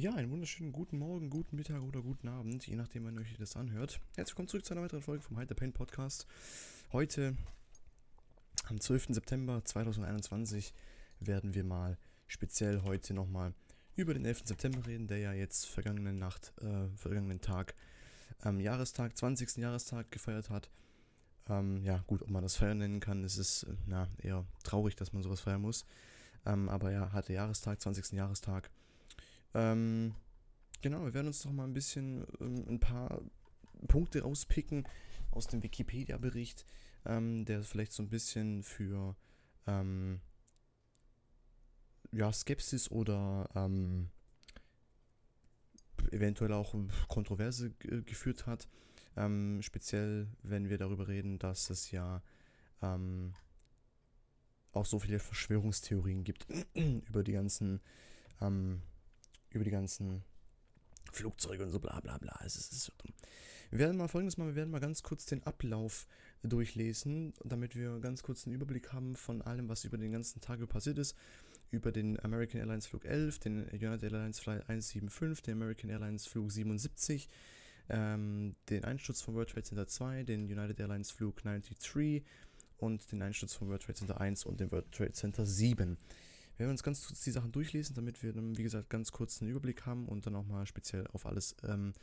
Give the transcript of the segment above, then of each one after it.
Ja, einen wunderschönen guten Morgen, guten Mittag oder guten Abend, je nachdem, wann ihr euch das anhört. Herzlich willkommen zurück zu einer weiteren Folge vom Hide the Pain Podcast. Heute, am 12. September 2021, werden wir mal speziell heute nochmal über den 11. September reden, der ja jetzt vergangene Nacht, äh, vergangenen Tag, ähm, Jahrestag, 20. Jahrestag gefeiert hat. Ähm, ja, gut, ob man das feiern nennen kann, ist es äh, na, eher traurig, dass man sowas feiern muss. Ähm, aber ja, hatte Jahrestag, 20. Jahrestag. Ähm, genau, wir werden uns noch mal ein bisschen ähm, ein paar Punkte rauspicken aus dem Wikipedia-Bericht, ähm, der vielleicht so ein bisschen für ähm, ja, Skepsis oder ähm, eventuell auch Kontroverse geführt hat. Ähm, speziell, wenn wir darüber reden, dass es ja ähm, auch so viele Verschwörungstheorien gibt über die ganzen ähm, über die ganzen Flugzeuge und so bla bla bla. Es ist, es ist so dumm. Wir werden mal folgendes mal, wir werden mal ganz kurz den Ablauf durchlesen, damit wir ganz kurz einen Überblick haben von allem, was über den ganzen Tag passiert ist. Über den American Airlines Flug 11, den United Airlines Flight 175, den American Airlines Flug 77, ähm, den Einsturz vom World Trade Center 2, den United Airlines Flug 93 und den Einsturz vom World Trade Center 1 und den World Trade Center 7. Wir werden uns ganz kurz die Sachen durchlesen, damit wir dann, wie gesagt, ganz kurz einen Überblick haben und dann auch mal speziell auf alles ähm,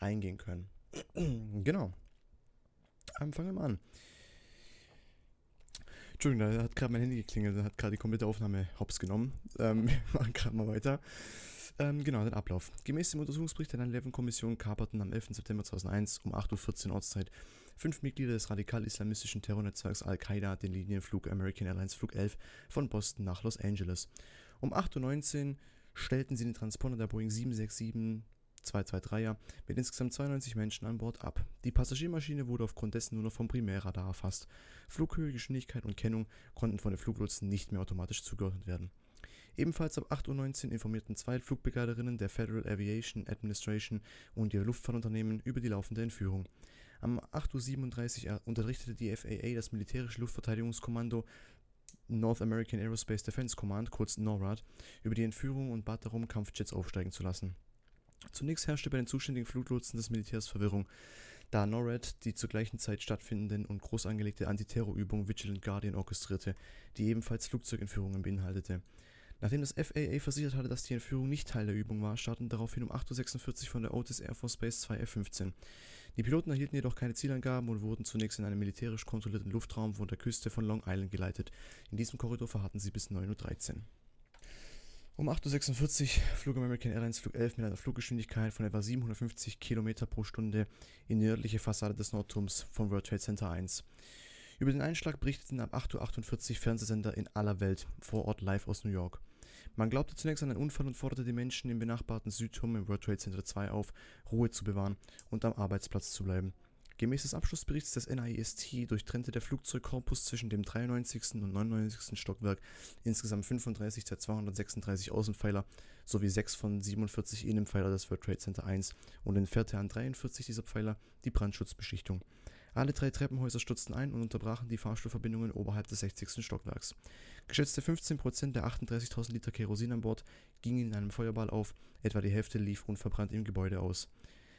eingehen können. genau. Ähm, fangen wir mal an. Entschuldigung, da hat gerade mein Handy geklingelt, da hat gerade die komplette Aufnahme hops genommen. Ähm, wir machen gerade mal weiter. Ähm, genau, den Ablauf. Gemäß dem Untersuchungsbericht der 9-11-Kommission kaperten am 11. September 2001 um 8.14 Uhr Ortszeit fünf Mitglieder des radikal-islamistischen Terrornetzwerks Al-Qaida den Linienflug American Airlines Flug 11 von Boston nach Los Angeles. Um 8.19 Uhr stellten sie den Transponder der Boeing 767 223er mit insgesamt 92 Menschen an Bord ab. Die Passagiermaschine wurde aufgrund dessen nur noch vom Primärradar erfasst. Flughöhe, Geschwindigkeit und Kennung konnten von den Fluglotsen nicht mehr automatisch zugeordnet werden. Ebenfalls ab 8.19 Uhr informierten zwei Flugbegleiterinnen der Federal Aviation Administration und ihre Luftfahrtunternehmen über die laufende Entführung. Am 8.37 Uhr unterrichtete die FAA das militärische Luftverteidigungskommando North American Aerospace Defense Command, kurz NORAD, über die Entführung und bat darum, Kampfjets aufsteigen zu lassen. Zunächst herrschte bei den zuständigen Fluglotsen des Militärs Verwirrung, da NORAD die zur gleichen Zeit stattfindenden und groß angelegte Antiterrorübung Vigilant Guardian orchestrierte, die ebenfalls Flugzeugentführungen beinhaltete. Nachdem das FAA versichert hatte, dass die Entführung nicht Teil der Übung war, starteten daraufhin um 8.46 Uhr von der Otis Air Force Base zwei F-15. Die Piloten erhielten jedoch keine Zielangaben und wurden zunächst in einen militärisch kontrollierten Luftraum vor der Küste von Long Island geleitet. In diesem Korridor verharrten sie bis 9.13 Uhr. Um 8.46 Uhr flog American Airlines Flug 11 mit einer Fluggeschwindigkeit von etwa 750 km pro Stunde in die nördliche Fassade des Nordturms von World Trade Center 1. Über den Einschlag berichteten ab 8.48 Uhr Fernsehsender in aller Welt, vor Ort live aus New York. Man glaubte zunächst an einen Unfall und forderte die Menschen im benachbarten Südturm im World Trade Center 2 auf, Ruhe zu bewahren und am Arbeitsplatz zu bleiben. Gemäß des Abschlussberichts des NIST durchtrennte der Flugzeugkorpus zwischen dem 93. und 99. Stockwerk insgesamt 35 der 236 Außenpfeiler sowie 6 von 47 Innenpfeiler des World Trade Center 1 und entfernte an 43 dieser Pfeiler die Brandschutzbeschichtung. Alle drei Treppenhäuser stürzten ein und unterbrachen die Fahrstuhlverbindungen oberhalb des 60. Stockwerks. Geschätzte 15% der 38.000 Liter Kerosin an Bord gingen in einem Feuerball auf, etwa die Hälfte lief unverbrannt im Gebäude aus.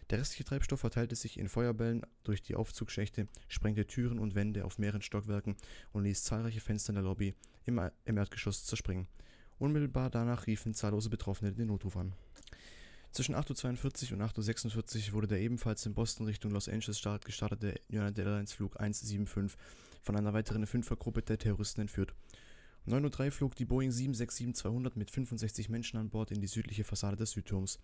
Der restliche Treibstoff verteilte sich in Feuerbällen durch die Aufzugschächte, sprengte Türen und Wände auf mehreren Stockwerken und ließ zahlreiche Fenster in der Lobby im Erdgeschoss zerspringen. Unmittelbar danach riefen zahllose Betroffene den Notruf an. Zwischen 8.42 Uhr und 8.46 Uhr wurde der ebenfalls in Boston Richtung Los Angeles Start gestartete United Airlines Flug 175 von einer weiteren Fünfergruppe der Terroristen entführt. Um 9.03 Uhr flog die Boeing 767-200 mit 65 Menschen an Bord in die südliche Fassade des Südturms.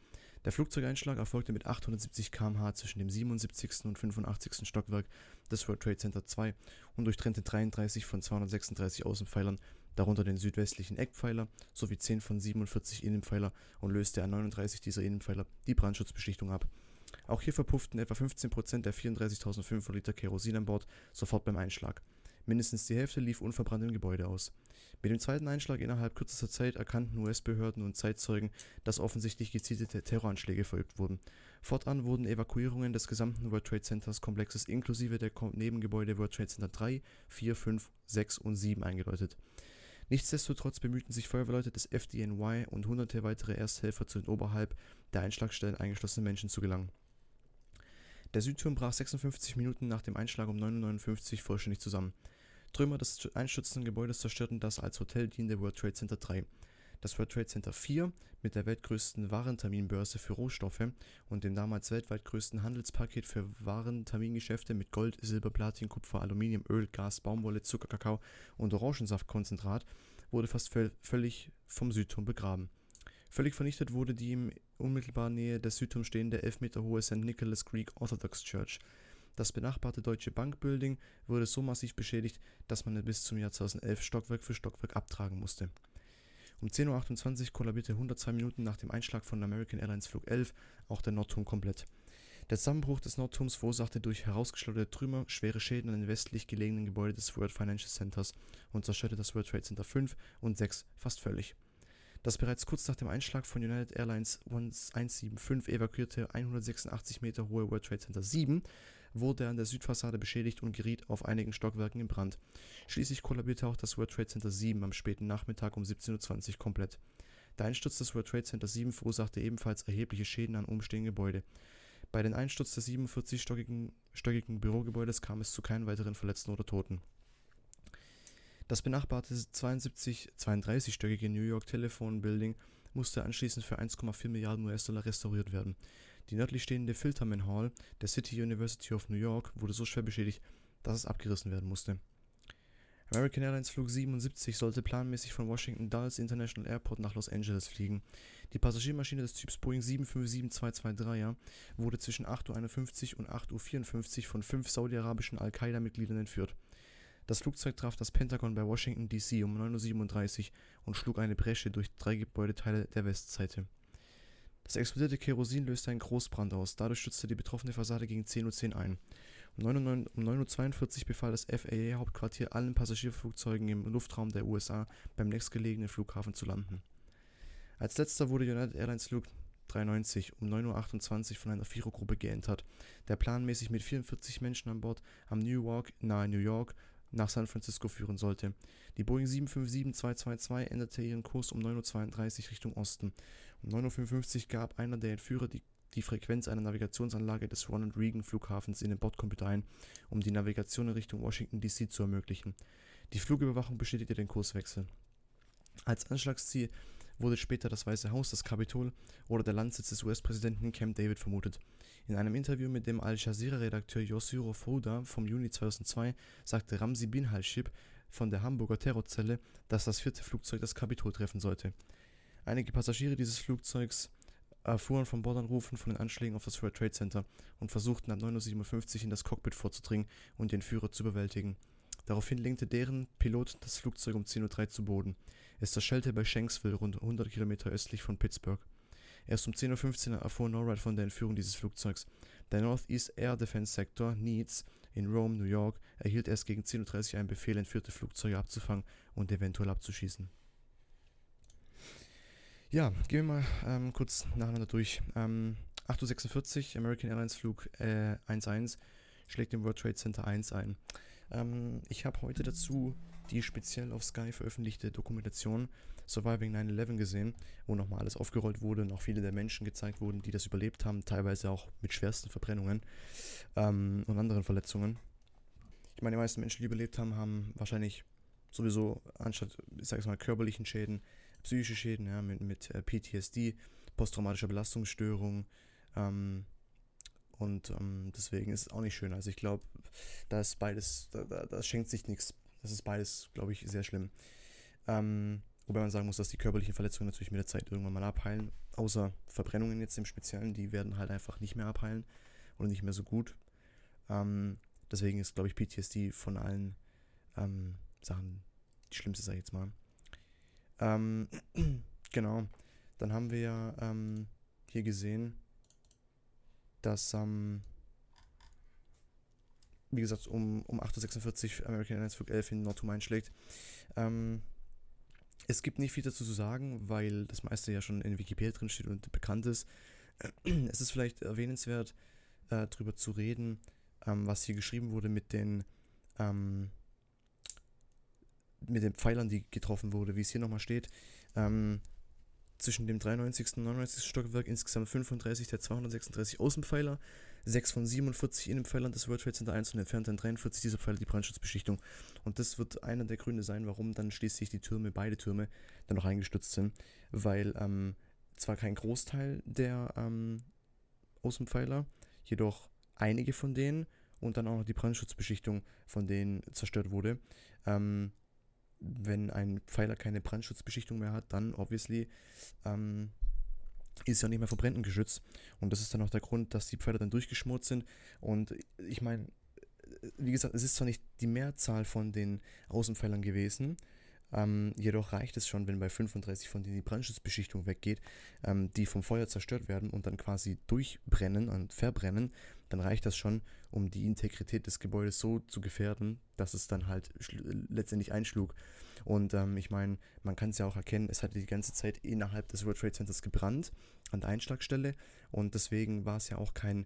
Der Flugzeugeinschlag erfolgte mit 870 km/h zwischen dem 77. und 85. Stockwerk des World Trade Center 2 und durchtrennte 33 von 236 Außenpfeilern darunter den südwestlichen Eckpfeiler sowie 10 von 47 Innenpfeiler und löste an 39 dieser Innenpfeiler die Brandschutzbeschichtung ab. Auch hier verpufften etwa 15% der 34.500 Liter Kerosin an Bord sofort beim Einschlag. Mindestens die Hälfte lief unverbrannt im Gebäude aus. Mit dem zweiten Einschlag innerhalb kürzester Zeit erkannten US-Behörden und Zeitzeugen, dass offensichtlich gezielte Terroranschläge verübt wurden. Fortan wurden Evakuierungen des gesamten World Trade Centers Komplexes inklusive der Nebengebäude World Trade Center 3, 4, 5, 6 und 7 eingeläutet. Nichtsdestotrotz bemühten sich Feuerwehrleute des FDNY und hunderte weitere Ersthelfer zu den oberhalb der Einschlagstellen eingeschlossenen Menschen zu gelangen. Der Südturm brach 56 Minuten nach dem Einschlag um 9.59 Uhr vollständig zusammen. Trümmer des einstürzenden Gebäudes zerstörten das als Hotel dienende World Trade Center 3. Das World Trade Center 4 mit der weltgrößten Warenterminbörse für Rohstoffe und dem damals weltweit größten Handelspaket für Warentermingeschäfte mit Gold, Silber, Platin, Kupfer, Aluminium, Öl, Gas, Baumwolle, Zucker, Kakao und Orangensaftkonzentrat wurde fast völlig vom Südturm begraben. Völlig vernichtet wurde die im unmittelbarer Nähe des Südturms stehende 11 Meter hohe St. Nicholas Greek Orthodox Church. Das benachbarte Deutsche Bank Building wurde so massiv beschädigt, dass man bis zum Jahr 2011 Stockwerk für Stockwerk abtragen musste. Um 10.28 Uhr kollabierte 102 Minuten nach dem Einschlag von American Airlines Flug 11 auch der Nordturm komplett. Der Zusammenbruch des Nordturms verursachte durch herausgeschleuderte Trümmer schwere Schäden an den westlich gelegenen Gebäuden des World Financial Centers und zerstörte das World Trade Center 5 und 6 fast völlig. Das bereits kurz nach dem Einschlag von United Airlines 175 evakuierte 186 Meter hohe World Trade Center 7 wurde an der Südfassade beschädigt und geriet auf einigen Stockwerken in Brand. Schließlich kollabierte auch das World Trade Center 7 am späten Nachmittag um 17.20 Uhr komplett. Der Einsturz des World Trade Center 7 verursachte ebenfalls erhebliche Schäden an umstehenden Gebäuden. Bei den Einsturz des 47-stöckigen Bürogebäudes kam es zu keinen weiteren Verletzten oder Toten. Das benachbarte 72, 32-stöckige New York Telephone Building musste anschließend für 1,4 Milliarden US-Dollar restauriert werden. Die nördlich stehende Filterman Hall der City University of New York wurde so schwer beschädigt, dass es abgerissen werden musste. American Airlines Flug 77 sollte planmäßig von Washington Dulles International Airport nach Los Angeles fliegen. Die Passagiermaschine des Typs Boeing 757-223er wurde zwischen 8.51 Uhr und 8.54 Uhr von fünf saudi-arabischen Al-Qaida-Mitgliedern entführt. Das Flugzeug traf das Pentagon bei Washington DC um 9.37 Uhr und schlug eine Bresche durch drei Gebäudeteile der Westseite. Das explodierte Kerosin löste einen Großbrand aus, dadurch stürzte die betroffene Fassade gegen 10.10 Uhr ein. Um 9.42 Uhr befahl das FAA-Hauptquartier allen Passagierflugzeugen im Luftraum der USA beim nächstgelegenen Flughafen zu landen. Als letzter wurde United Airlines Flug 93 um 9.28 Uhr von einer Vierergruppe geentert, der planmäßig mit 44 Menschen an Bord am Newark nahe New York nach San Francisco führen sollte. Die Boeing 757-222 änderte ihren Kurs um 9.32 Uhr Richtung Osten. Um 9.55 Uhr gab einer der Entführer die, die Frequenz einer Navigationsanlage des Ronald Reagan Flughafens in den Bordcomputer ein, um die Navigation in Richtung Washington DC zu ermöglichen. Die Flugüberwachung bestätigte den Kurswechsel. Als Anschlagsziel wurde später das Weiße Haus, das Kapitol oder der Landsitz des US-Präsidenten Camp David vermutet. In einem Interview mit dem Al Jazeera-Redakteur Yossiro Fouda vom Juni 2002 sagte Ramzi bin Halshib von der Hamburger Terrorzelle, dass das vierte Flugzeug das Kapitol treffen sollte. Einige Passagiere dieses Flugzeugs erfuhren von Bordanrufen von den Anschlägen auf das World Trade Center und versuchten ab 9.57 Uhr in das Cockpit vorzudringen und den Führer zu überwältigen. Daraufhin lenkte deren Pilot das Flugzeug um 10.03 Uhr zu Boden. Es zerschellte bei Shanksville, rund 100 Kilometer östlich von Pittsburgh. Erst um 10.15 Uhr erfuhr NORAD von der Entführung dieses Flugzeugs. Der Northeast Air Defense Sector, NEADS, in Rome, New York, erhielt erst gegen 10.30 Uhr einen Befehl, entführte Flugzeuge abzufangen und eventuell abzuschießen. Ja, gehen wir mal ähm, kurz nacheinander durch. Ähm, 8.46 Uhr, American Airlines Flug äh, 11 schlägt im World Trade Center 1 ein. Ähm, ich habe heute dazu die speziell auf Sky veröffentlichte Dokumentation Surviving 9-11 gesehen, wo nochmal alles aufgerollt wurde und auch viele der Menschen gezeigt wurden, die das überlebt haben, teilweise auch mit schwersten Verbrennungen ähm, und anderen Verletzungen. Ich meine, die meisten Menschen, die überlebt haben, haben wahrscheinlich sowieso anstatt, ich sage es mal, körperlichen Schäden, psychische Schäden, ja, mit, mit äh, PTSD, posttraumatischer Belastungsstörung, ähm, und ähm, deswegen ist es auch nicht schön. Also ich glaube, da ist beides, da, da, das schenkt sich nichts. Das ist beides, glaube ich, sehr schlimm. Ähm, wobei man sagen muss, dass die körperlichen Verletzungen natürlich mit der Zeit irgendwann mal abheilen. Außer Verbrennungen jetzt im Speziellen, die werden halt einfach nicht mehr abheilen oder nicht mehr so gut. Ähm, deswegen ist, glaube ich, PTSD von allen ähm, Sachen die schlimmste, sage ich jetzt mal. Ähm, genau. Dann haben wir ähm, hier gesehen, dass, ähm, wie gesagt, um, um 8.46 Uhr American Airlines Flug 11 in Nordturm einschlägt. Ähm, es gibt nicht viel dazu zu sagen, weil das meiste ja schon in Wikipedia drin steht und bekannt ist. Es ist vielleicht erwähnenswert, äh, darüber zu reden, ähm, was hier geschrieben wurde mit den, ähm, mit den Pfeilern, die getroffen wurde, wie es hier nochmal steht. Ähm, zwischen dem 93. und 99. Stockwerk insgesamt 35 der 236 Außenpfeiler, 6 von 47 Innenpfeilern des World Trade Center 1 und entfernt dann 43 dieser Pfeiler die Brandschutzbeschichtung. Und das wird einer der Gründe sein, warum dann schließlich die Türme, beide Türme, dann noch eingestürzt sind. Weil ähm, zwar kein Großteil der ähm, Außenpfeiler, jedoch einige von denen und dann auch noch die Brandschutzbeschichtung von denen zerstört wurde. Ähm, wenn ein Pfeiler keine Brandschutzbeschichtung mehr hat, dann obviously ähm, ist ja nicht mehr vor Bränden geschützt. Und das ist dann auch der Grund, dass die Pfeiler dann durchgeschmort sind. Und ich meine, wie gesagt, es ist zwar nicht die Mehrzahl von den Außenpfeilern gewesen, ähm, jedoch reicht es schon, wenn bei 35 von denen die Brandschutzbeschichtung weggeht, ähm, die vom Feuer zerstört werden und dann quasi durchbrennen und verbrennen, dann reicht das schon, um die Integrität des Gebäudes so zu gefährden, dass es dann halt letztendlich einschlug. Und ähm, ich meine, man kann es ja auch erkennen, es hatte die ganze Zeit innerhalb des World Trade Centers gebrannt an der Einschlagstelle und deswegen war es ja auch kein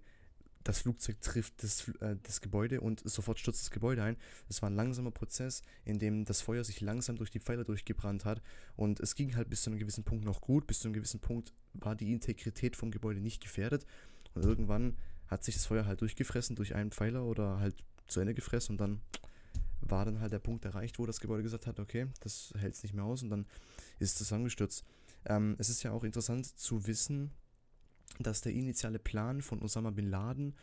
das Flugzeug trifft das, äh, das Gebäude und sofort stürzt das Gebäude ein. Es war ein langsamer Prozess, in dem das Feuer sich langsam durch die Pfeiler durchgebrannt hat. Und es ging halt bis zu einem gewissen Punkt noch gut. Bis zu einem gewissen Punkt war die Integrität vom Gebäude nicht gefährdet. Und irgendwann hat sich das Feuer halt durchgefressen durch einen Pfeiler oder halt zu Ende gefressen und dann war dann halt der Punkt erreicht, wo das Gebäude gesagt hat, okay, das hält es nicht mehr aus und dann ist es angestürzt. Ähm, es ist ja auch interessant zu wissen, dass der initiale Plan von Osama bin Laden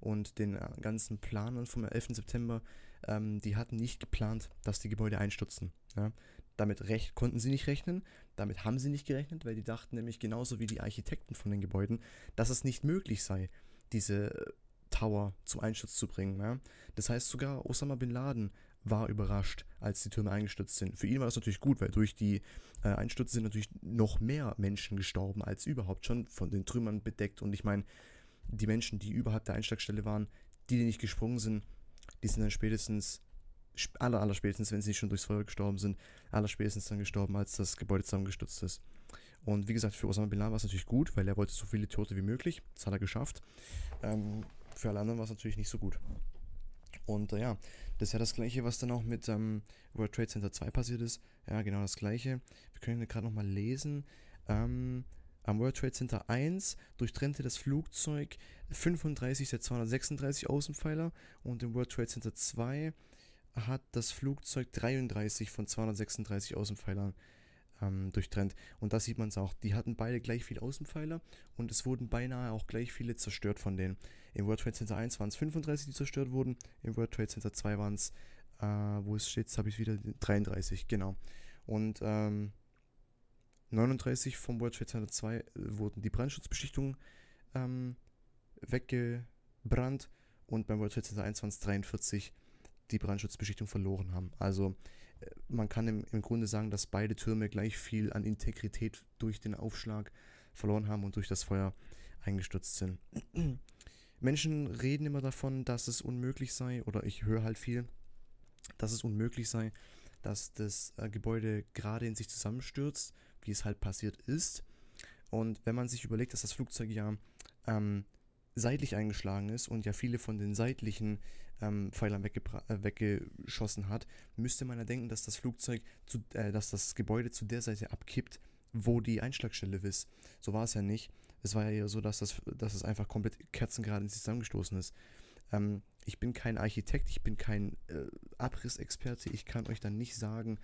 und den äh, ganzen Planern vom 11. September, ähm, die hatten nicht geplant, dass die Gebäude einstürzen. Ja? Damit recht, konnten sie nicht rechnen, damit haben sie nicht gerechnet, weil die dachten nämlich genauso wie die Architekten von den Gebäuden, dass es nicht möglich sei, diese Tower zum Einsturz zu bringen. Ja? Das heißt sogar Osama bin Laden war überrascht, als die Türme eingestürzt sind. Für ihn war das natürlich gut, weil durch die äh, Einstürze sind natürlich noch mehr Menschen gestorben als überhaupt schon von den Trümmern bedeckt. Und ich meine, die Menschen, die überhalb der Einschlagstelle waren, die, die nicht gesprungen sind, die sind dann spätestens, aller, aller spätestens, wenn sie nicht schon durchs Feuer gestorben sind, aller spätestens dann gestorben, als das Gebäude zusammengestürzt ist. Und wie gesagt, für Osama Bin Laden war es natürlich gut, weil er wollte so viele Tote wie möglich. Das hat er geschafft. Ähm, für alle anderen war es natürlich nicht so gut. Und äh, ja, das ist ja das gleiche, was dann auch mit ähm, World Trade Center 2 passiert ist. Ja, genau das gleiche. Wir können gerade nochmal lesen. Ähm, am World Trade Center 1 durchtrennte das Flugzeug 35 der 236 Außenpfeiler und im World Trade Center 2 hat das Flugzeug 33 von 236 Außenpfeilern ähm, durchtrennt. Und da sieht man es auch. Die hatten beide gleich viele Außenpfeiler und es wurden beinahe auch gleich viele zerstört von denen. Im World Trade Center 1 waren es 35, die zerstört wurden. Im World Trade Center 2 waren es, äh, wo es steht, habe ich wieder 33, genau. Und ähm, 39 vom World Trade Center 2 äh, wurden die Brandschutzbeschichtungen ähm, weggebrannt und beim World Trade Center 1 waren es 43, die Brandschutzbeschichtung verloren haben. Also man kann im, im Grunde sagen, dass beide Türme gleich viel an Integrität durch den Aufschlag verloren haben und durch das Feuer eingestürzt sind. Menschen reden immer davon, dass es unmöglich sei, oder ich höre halt viel, dass es unmöglich sei, dass das äh, Gebäude gerade in sich zusammenstürzt, wie es halt passiert ist. Und wenn man sich überlegt, dass das Flugzeug ja ähm, seitlich eingeschlagen ist und ja viele von den seitlichen ähm, Pfeilern äh, weggeschossen hat, müsste man ja denken, dass das Flugzeug, zu, äh, dass das Gebäude zu der Seite abkippt, wo die Einschlagstelle ist. So war es ja nicht. Es war ja eher so, dass das, dass es einfach komplett kerzengerade in sich zusammengestoßen ist. Ähm, ich bin kein Architekt, ich bin kein äh, Abrissexperte, ich kann euch dann nicht sagen,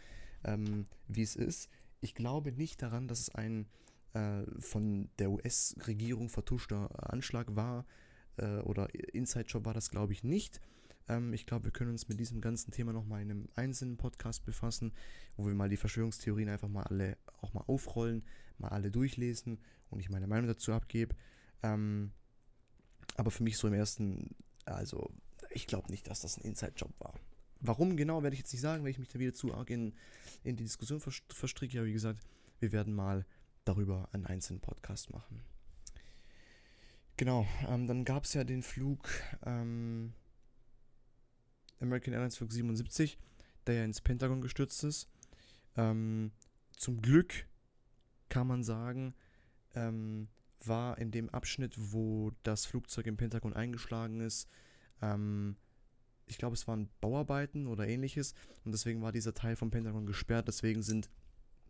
ähm, wie es ist. Ich glaube nicht daran, dass es ein äh, von der US-Regierung vertuschter Anschlag war äh, oder Inside-Job war das, glaube ich, nicht. Ähm, ich glaube, wir können uns mit diesem ganzen Thema nochmal in einem einzelnen Podcast befassen, wo wir mal die Verschwörungstheorien einfach mal alle auch mal aufrollen, mal alle durchlesen und ich meine Meinung dazu abgebe. Ähm, aber für mich so im ersten, also ich glaube nicht, dass das ein Inside-Job war. Warum genau, werde ich jetzt nicht sagen, weil ich mich da wieder zu arg in, in die Diskussion verstricke. Aber wie gesagt, wir werden mal darüber einen einzelnen Podcast machen. Genau, ähm, dann gab es ja den Flug ähm, American Airlines Flug 77, der ja ins Pentagon gestürzt ist. Ähm, zum Glück kann man sagen, ähm, war in dem Abschnitt, wo das Flugzeug im Pentagon eingeschlagen ist, ähm, ich glaube, es waren Bauarbeiten oder ähnliches und deswegen war dieser Teil vom Pentagon gesperrt. Deswegen sind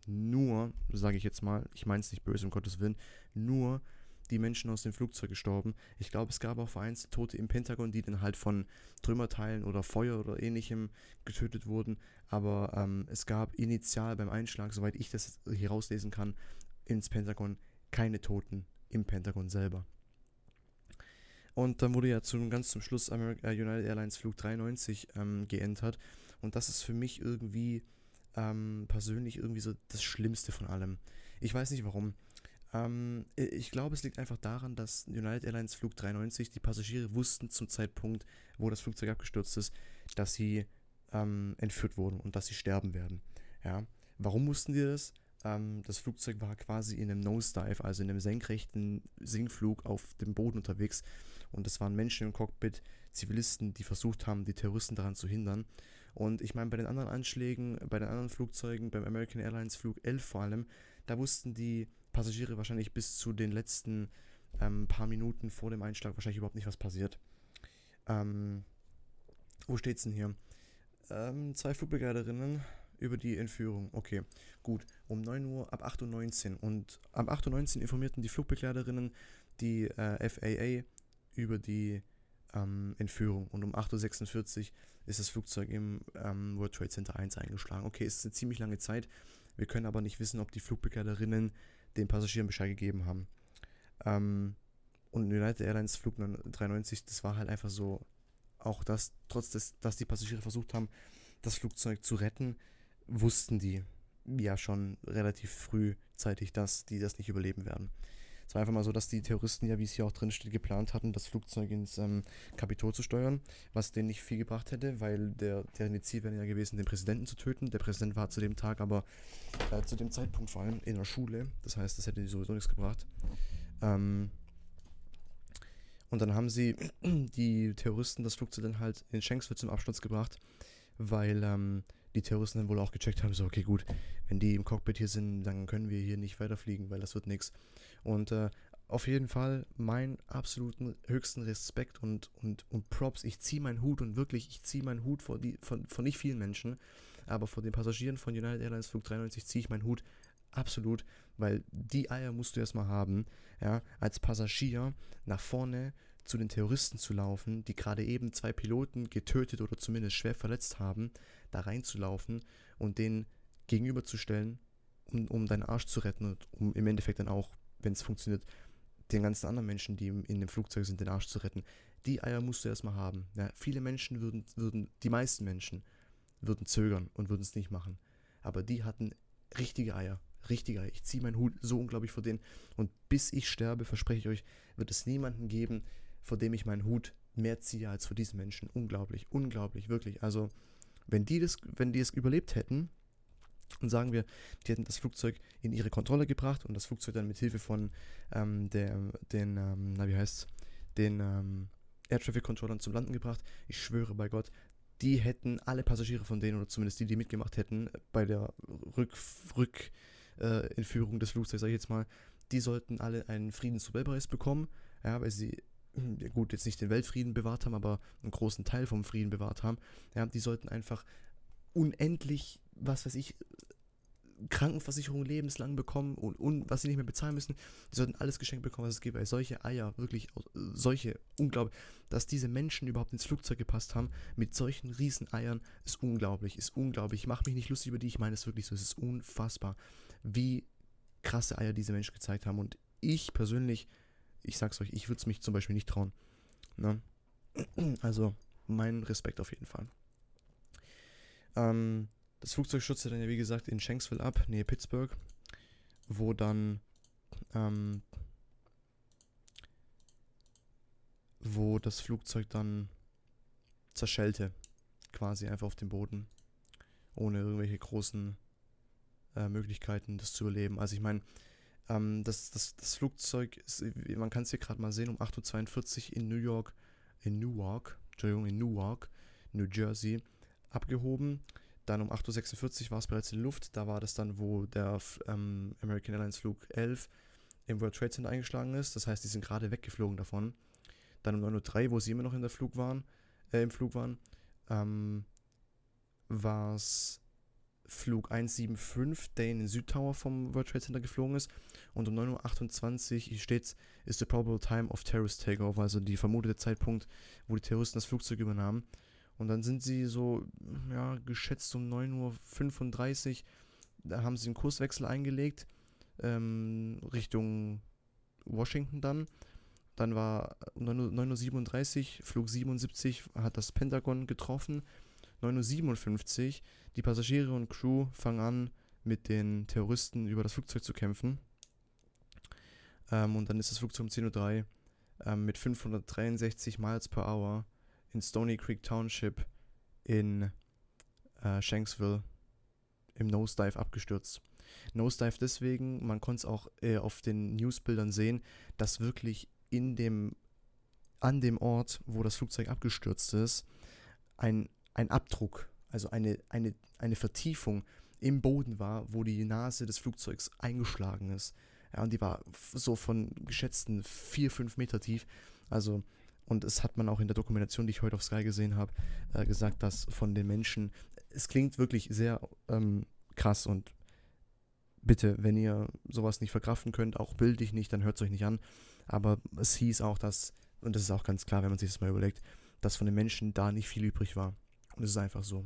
nur, sage ich jetzt mal, ich meine es nicht böse, um Gottes Willen, nur die Menschen aus dem Flugzeug gestorben. Ich glaube, es gab auch vereinzelt Tote im Pentagon, die dann halt von Trümmerteilen oder Feuer oder ähnlichem getötet wurden. Aber ähm, es gab initial beim Einschlag, soweit ich das hier rauslesen kann, ins Pentagon keine Toten im Pentagon selber. Und dann wurde ja zum, ganz zum Schluss America, äh, United Airlines Flug 93 ähm, geentert. Und das ist für mich irgendwie ähm, persönlich irgendwie so das Schlimmste von allem. Ich weiß nicht warum. Ähm, ich glaube, es liegt einfach daran, dass United Airlines Flug 93, die Passagiere wussten zum Zeitpunkt, wo das Flugzeug abgestürzt ist, dass sie ähm, entführt wurden und dass sie sterben werden. Ja. Warum wussten die das? Ähm, das Flugzeug war quasi in einem Nosedive, also in einem senkrechten Sinkflug auf dem Boden unterwegs. Und es waren Menschen im Cockpit, Zivilisten, die versucht haben, die Terroristen daran zu hindern. Und ich meine, bei den anderen Anschlägen, bei den anderen Flugzeugen, beim American Airlines Flug 11 vor allem, da wussten die Passagiere wahrscheinlich bis zu den letzten ähm, paar Minuten vor dem Einschlag wahrscheinlich überhaupt nicht, was passiert. Ähm, wo steht's denn hier? Ähm, zwei Flugbegleiterinnen über die Entführung. Okay, gut. Um 9 Uhr ab 8.19 Uhr. Und ab 8.19 Uhr informierten die Flugbegleiterinnen die äh, FAA über die ähm, Entführung. Und um 8.46 Uhr ist das Flugzeug im ähm, World Trade Center 1 eingeschlagen. Okay, es ist eine ziemlich lange Zeit. Wir können aber nicht wissen, ob die Flugbegleiterinnen den Passagieren Bescheid gegeben haben. Ähm, und United Airlines Flug 93, das war halt einfach so, auch das, trotz des, dass die Passagiere versucht haben, das Flugzeug zu retten, wussten die ja schon relativ frühzeitig, dass die das nicht überleben werden. War einfach mal so, dass die Terroristen ja, wie es hier auch drin steht, geplant hatten, das Flugzeug ins ähm, Kapitol zu steuern, was denen nicht viel gebracht hätte, weil der, deren Ziel wäre ja gewesen, den Präsidenten zu töten. Der Präsident war zu dem Tag aber äh, zu dem Zeitpunkt vor allem in der Schule. Das heißt, das hätte sowieso nichts gebracht. Ähm, und dann haben sie die Terroristen das Flugzeug dann halt in Shanksville zum Absturz gebracht, weil ähm, die Terroristen dann wohl auch gecheckt haben, so, okay, gut, wenn die im Cockpit hier sind, dann können wir hier nicht weiterfliegen, weil das wird nichts. Und äh, auf jeden Fall meinen absoluten höchsten Respekt und, und, und Props. Ich ziehe meinen Hut und wirklich, ich ziehe meinen Hut vor, die, von, von nicht vielen Menschen, aber vor den Passagieren von United Airlines Flug 93 ziehe ich meinen Hut absolut, weil die Eier musst du erstmal haben, ja, als Passagier nach vorne zu den Terroristen zu laufen, die gerade eben zwei Piloten getötet oder zumindest schwer verletzt haben, da reinzulaufen und denen gegenüberzustellen, um, um deinen Arsch zu retten und um im Endeffekt dann auch, wenn es funktioniert, den ganzen anderen Menschen, die in dem Flugzeug sind, den Arsch zu retten. Die Eier musst du erstmal haben. Ja, viele Menschen würden, würden, die meisten Menschen würden zögern und würden es nicht machen. Aber die hatten richtige Eier. Richtige Eier. Ich ziehe meinen Hut so unglaublich vor denen. Und bis ich sterbe, verspreche ich euch, wird es niemanden geben, vor dem ich meinen Hut mehr ziehe als vor diesen Menschen. Unglaublich, unglaublich, wirklich. Also, wenn die das, wenn die es überlebt hätten, und sagen wir, die hätten das Flugzeug in ihre Kontrolle gebracht und das Flugzeug dann mit Hilfe von ähm, der, den, ähm, na wie heißt's, den ähm, Air Traffic Controllern zum Landen gebracht. Ich schwöre bei Gott, die hätten alle Passagiere von denen oder zumindest die, die mitgemacht hätten bei der Rückentführung Rück, äh, des Flugzeugs, sag ich jetzt mal, die sollten alle einen Friedensnobelpreis bekommen, ja, weil sie ja gut, jetzt nicht den Weltfrieden bewahrt haben, aber einen großen Teil vom Frieden bewahrt haben. Ja, die sollten einfach unendlich, was weiß ich, Krankenversicherung lebenslang bekommen und, und was sie nicht mehr bezahlen müssen. Die sollten alles geschenkt bekommen, was es gibt. Weil solche Eier, wirklich solche, unglaublich, dass diese Menschen überhaupt ins Flugzeug gepasst haben, mit solchen riesen Eiern, ist unglaublich, ist unglaublich. Ich mache mich nicht lustig über die, ich meine es wirklich so, es ist unfassbar, wie krasse Eier diese Menschen gezeigt haben. Und ich persönlich ich sag's euch, ich würde es mich zum Beispiel nicht trauen. Ne? Also, mein Respekt auf jeden Fall. Ähm, das Flugzeug stürzte dann ja, wie gesagt, in Shanksville ab, nähe Pittsburgh, wo dann, ähm, wo das Flugzeug dann zerschellte, quasi einfach auf dem Boden, ohne irgendwelche großen äh, Möglichkeiten, das zu überleben. Also ich meine, ähm, das, das, das Flugzeug, ist, man kann es hier gerade mal sehen, um 8.42 Uhr in New York, in Newark, Entschuldigung, in Newark, New Jersey, abgehoben. Dann um 8.46 Uhr war es bereits in Luft. Da war das dann, wo der ähm, American Airlines Flug 11 im World Trade Center eingeschlagen ist. Das heißt, die sind gerade weggeflogen davon. Dann um 9.03 Uhr, wo sie immer noch in der Flug waren, äh, im Flug waren, ähm, war es Flug 175, der in den Südtower vom World Trade Center geflogen ist. Und um 9.28 Uhr, hier steht ist the probable time of terrorist takeoff, also die vermutete Zeitpunkt, wo die Terroristen das Flugzeug übernahmen. Und dann sind sie so, ja, geschätzt um 9.35 Uhr, da haben sie einen Kurswechsel eingelegt, ähm, Richtung Washington dann. Dann war 9.37 Uhr, Flug 77 hat das Pentagon getroffen. 9.57 Uhr, die Passagiere und Crew fangen an, mit den Terroristen über das Flugzeug zu kämpfen. Ähm, und dann ist das Flugzeug um 10.03 Uhr ähm, mit 563 Miles per Hour in Stony Creek Township in äh, Shanksville im Nosedive abgestürzt. Nosedive deswegen, man konnte es auch äh, auf den Newsbildern sehen, dass wirklich in dem, an dem Ort, wo das Flugzeug abgestürzt ist, ein, ein Abdruck, also eine, eine, eine Vertiefung im Boden war, wo die Nase des Flugzeugs eingeschlagen ist. Ja, und die war so von geschätzten 4, 5 Meter tief. Also, und es hat man auch in der Dokumentation, die ich heute auf Sky gesehen habe, äh, gesagt, dass von den Menschen, es klingt wirklich sehr ähm, krass und bitte, wenn ihr sowas nicht verkraften könnt, auch bildlich nicht, dann hört es euch nicht an. Aber es hieß auch, dass, und das ist auch ganz klar, wenn man sich das mal überlegt, dass von den Menschen da nicht viel übrig war. Und es ist einfach so.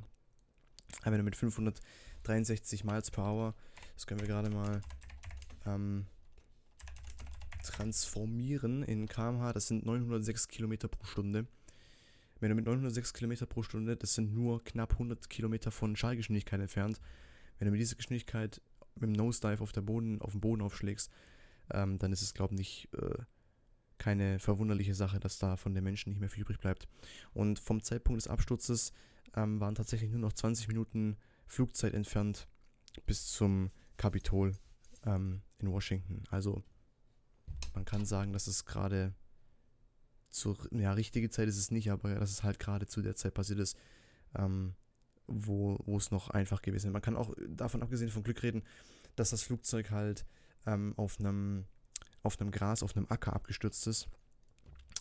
Aber wenn du mit 563 Miles per Hour, das können wir gerade mal ähm, transformieren in kmh, das sind 906 Kilometer pro Stunde. Wenn du mit 906 Kilometer pro Stunde, das sind nur knapp 100 Kilometer von Schallgeschwindigkeit entfernt, wenn du mit dieser Geschwindigkeit mit dem Nosedive auf, der Boden, auf den Boden aufschlägst, ähm, dann ist es, glaube ich, äh, keine verwunderliche Sache, dass da von den Menschen nicht mehr viel übrig bleibt. Und vom Zeitpunkt des Absturzes ähm, waren tatsächlich nur noch 20 Minuten Flugzeit entfernt bis zum Kapitol ähm, in Washington. Also man kann sagen, dass es gerade zur, ja, richtige Zeit ist es nicht, aber dass es halt gerade zu der Zeit passiert ist, ähm, wo, wo es noch einfach gewesen ist. Man kann auch davon abgesehen von Glück reden, dass das Flugzeug halt ähm, auf einem auf einem Gras, auf einem Acker abgestürzt ist.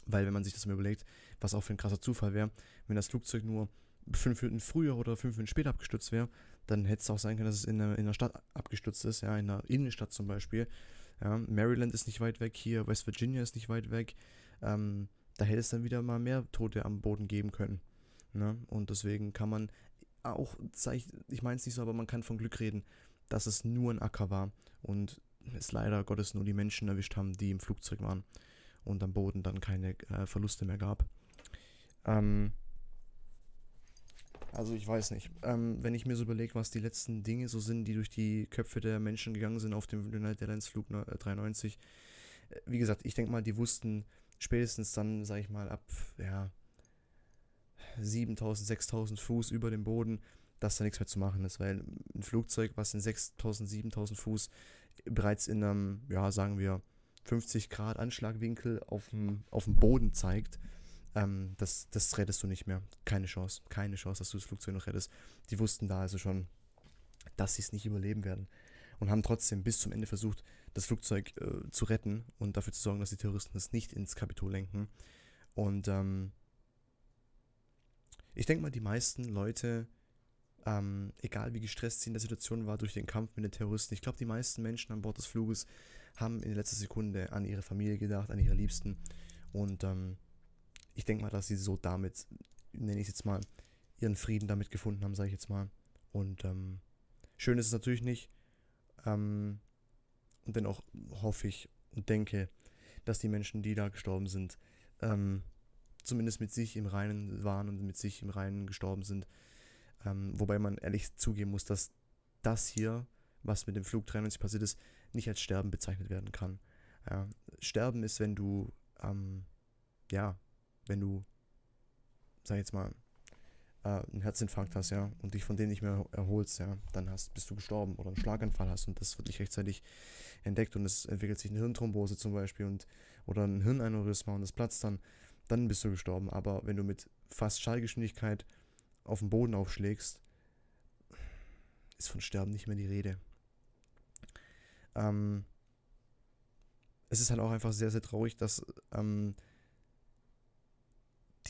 Weil, wenn man sich das mal überlegt, was auch für ein krasser Zufall wäre, wenn das Flugzeug nur fünf Minuten früher oder fünf Minuten später abgestürzt wäre, dann hätte es auch sein können, dass es in einer, in einer Stadt abgestürzt ist, ja, in einer Innenstadt zum Beispiel. Ja, Maryland ist nicht weit weg, hier West Virginia ist nicht weit weg. Ähm, da hätte es dann wieder mal mehr Tote am Boden geben können. Ne? Und deswegen kann man auch, ich, ich meine es nicht so, aber man kann von Glück reden, dass es nur ein Acker war und es leider Gottes nur die Menschen erwischt haben, die im Flugzeug waren und am Boden dann keine äh, Verluste mehr gab. Ähm, also ich weiß nicht. Ähm, wenn ich mir so überlege, was die letzten Dinge so sind, die durch die Köpfe der Menschen gegangen sind auf dem United Airlines Flug 93. Äh, wie gesagt, ich denke mal, die wussten spätestens dann, sage ich mal, ab ja, 7000, 6000 Fuß über dem Boden, dass da nichts mehr zu machen ist, weil ein Flugzeug, was in 6000, 7000 Fuß bereits in einem, ja, sagen wir, 50 Grad Anschlagwinkel auf dem, auf dem Boden zeigt, ähm, das, das rettest du nicht mehr. Keine Chance. Keine Chance, dass du das Flugzeug noch rettest. Die wussten da also schon, dass sie es nicht überleben werden. Und haben trotzdem bis zum Ende versucht, das Flugzeug äh, zu retten und dafür zu sorgen, dass die Terroristen es nicht ins Kapitol lenken. Und ähm, ich denke mal, die meisten Leute ähm, egal wie gestresst sie in der Situation war durch den Kampf mit den Terroristen. Ich glaube, die meisten Menschen an Bord des Fluges haben in letzter Sekunde an ihre Familie gedacht, an ihre Liebsten. Und ähm, ich denke mal, dass sie so damit, nenne ich es jetzt mal, ihren Frieden damit gefunden haben, sage ich jetzt mal. Und ähm, schön ist es natürlich nicht. Ähm, und dennoch hoffe ich und denke, dass die Menschen, die da gestorben sind, ähm, zumindest mit sich im Reinen waren und mit sich im Reinen gestorben sind. Ähm, wobei man ehrlich zugeben muss, dass das hier, was mit dem Flug 93 passiert ist, nicht als Sterben bezeichnet werden kann. Ja, Sterben ist, wenn du, ähm, ja, wenn du, sag jetzt mal, äh, einen Herzinfarkt hast, ja, und dich von dem nicht mehr erholst, ja, dann hast, bist du gestorben oder einen Schlaganfall hast und das wird nicht rechtzeitig entdeckt und es entwickelt sich eine Hirnthrombose zum Beispiel und oder ein Hirnaneurysma und das platzt dann, dann bist du gestorben. Aber wenn du mit fast Schallgeschwindigkeit auf den Boden aufschlägst, ist von Sterben nicht mehr die Rede. Ähm, es ist halt auch einfach sehr, sehr traurig, dass ähm,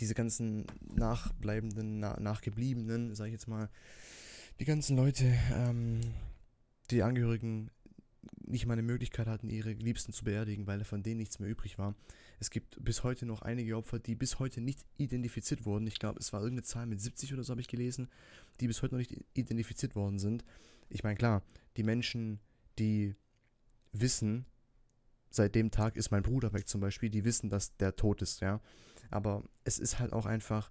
diese ganzen nachbleibenden, na, nachgebliebenen, sag ich jetzt mal, die ganzen Leute, ähm, die Angehörigen nicht mal eine Möglichkeit hatten, ihre Liebsten zu beerdigen, weil von denen nichts mehr übrig war. Es gibt bis heute noch einige Opfer, die bis heute nicht identifiziert wurden. Ich glaube, es war irgendeine Zahl mit 70 oder so, habe ich gelesen, die bis heute noch nicht identifiziert worden sind. Ich meine, klar, die Menschen, die wissen, seit dem Tag ist mein Bruder weg zum Beispiel, die wissen, dass der tot ist, ja. Aber es ist halt auch einfach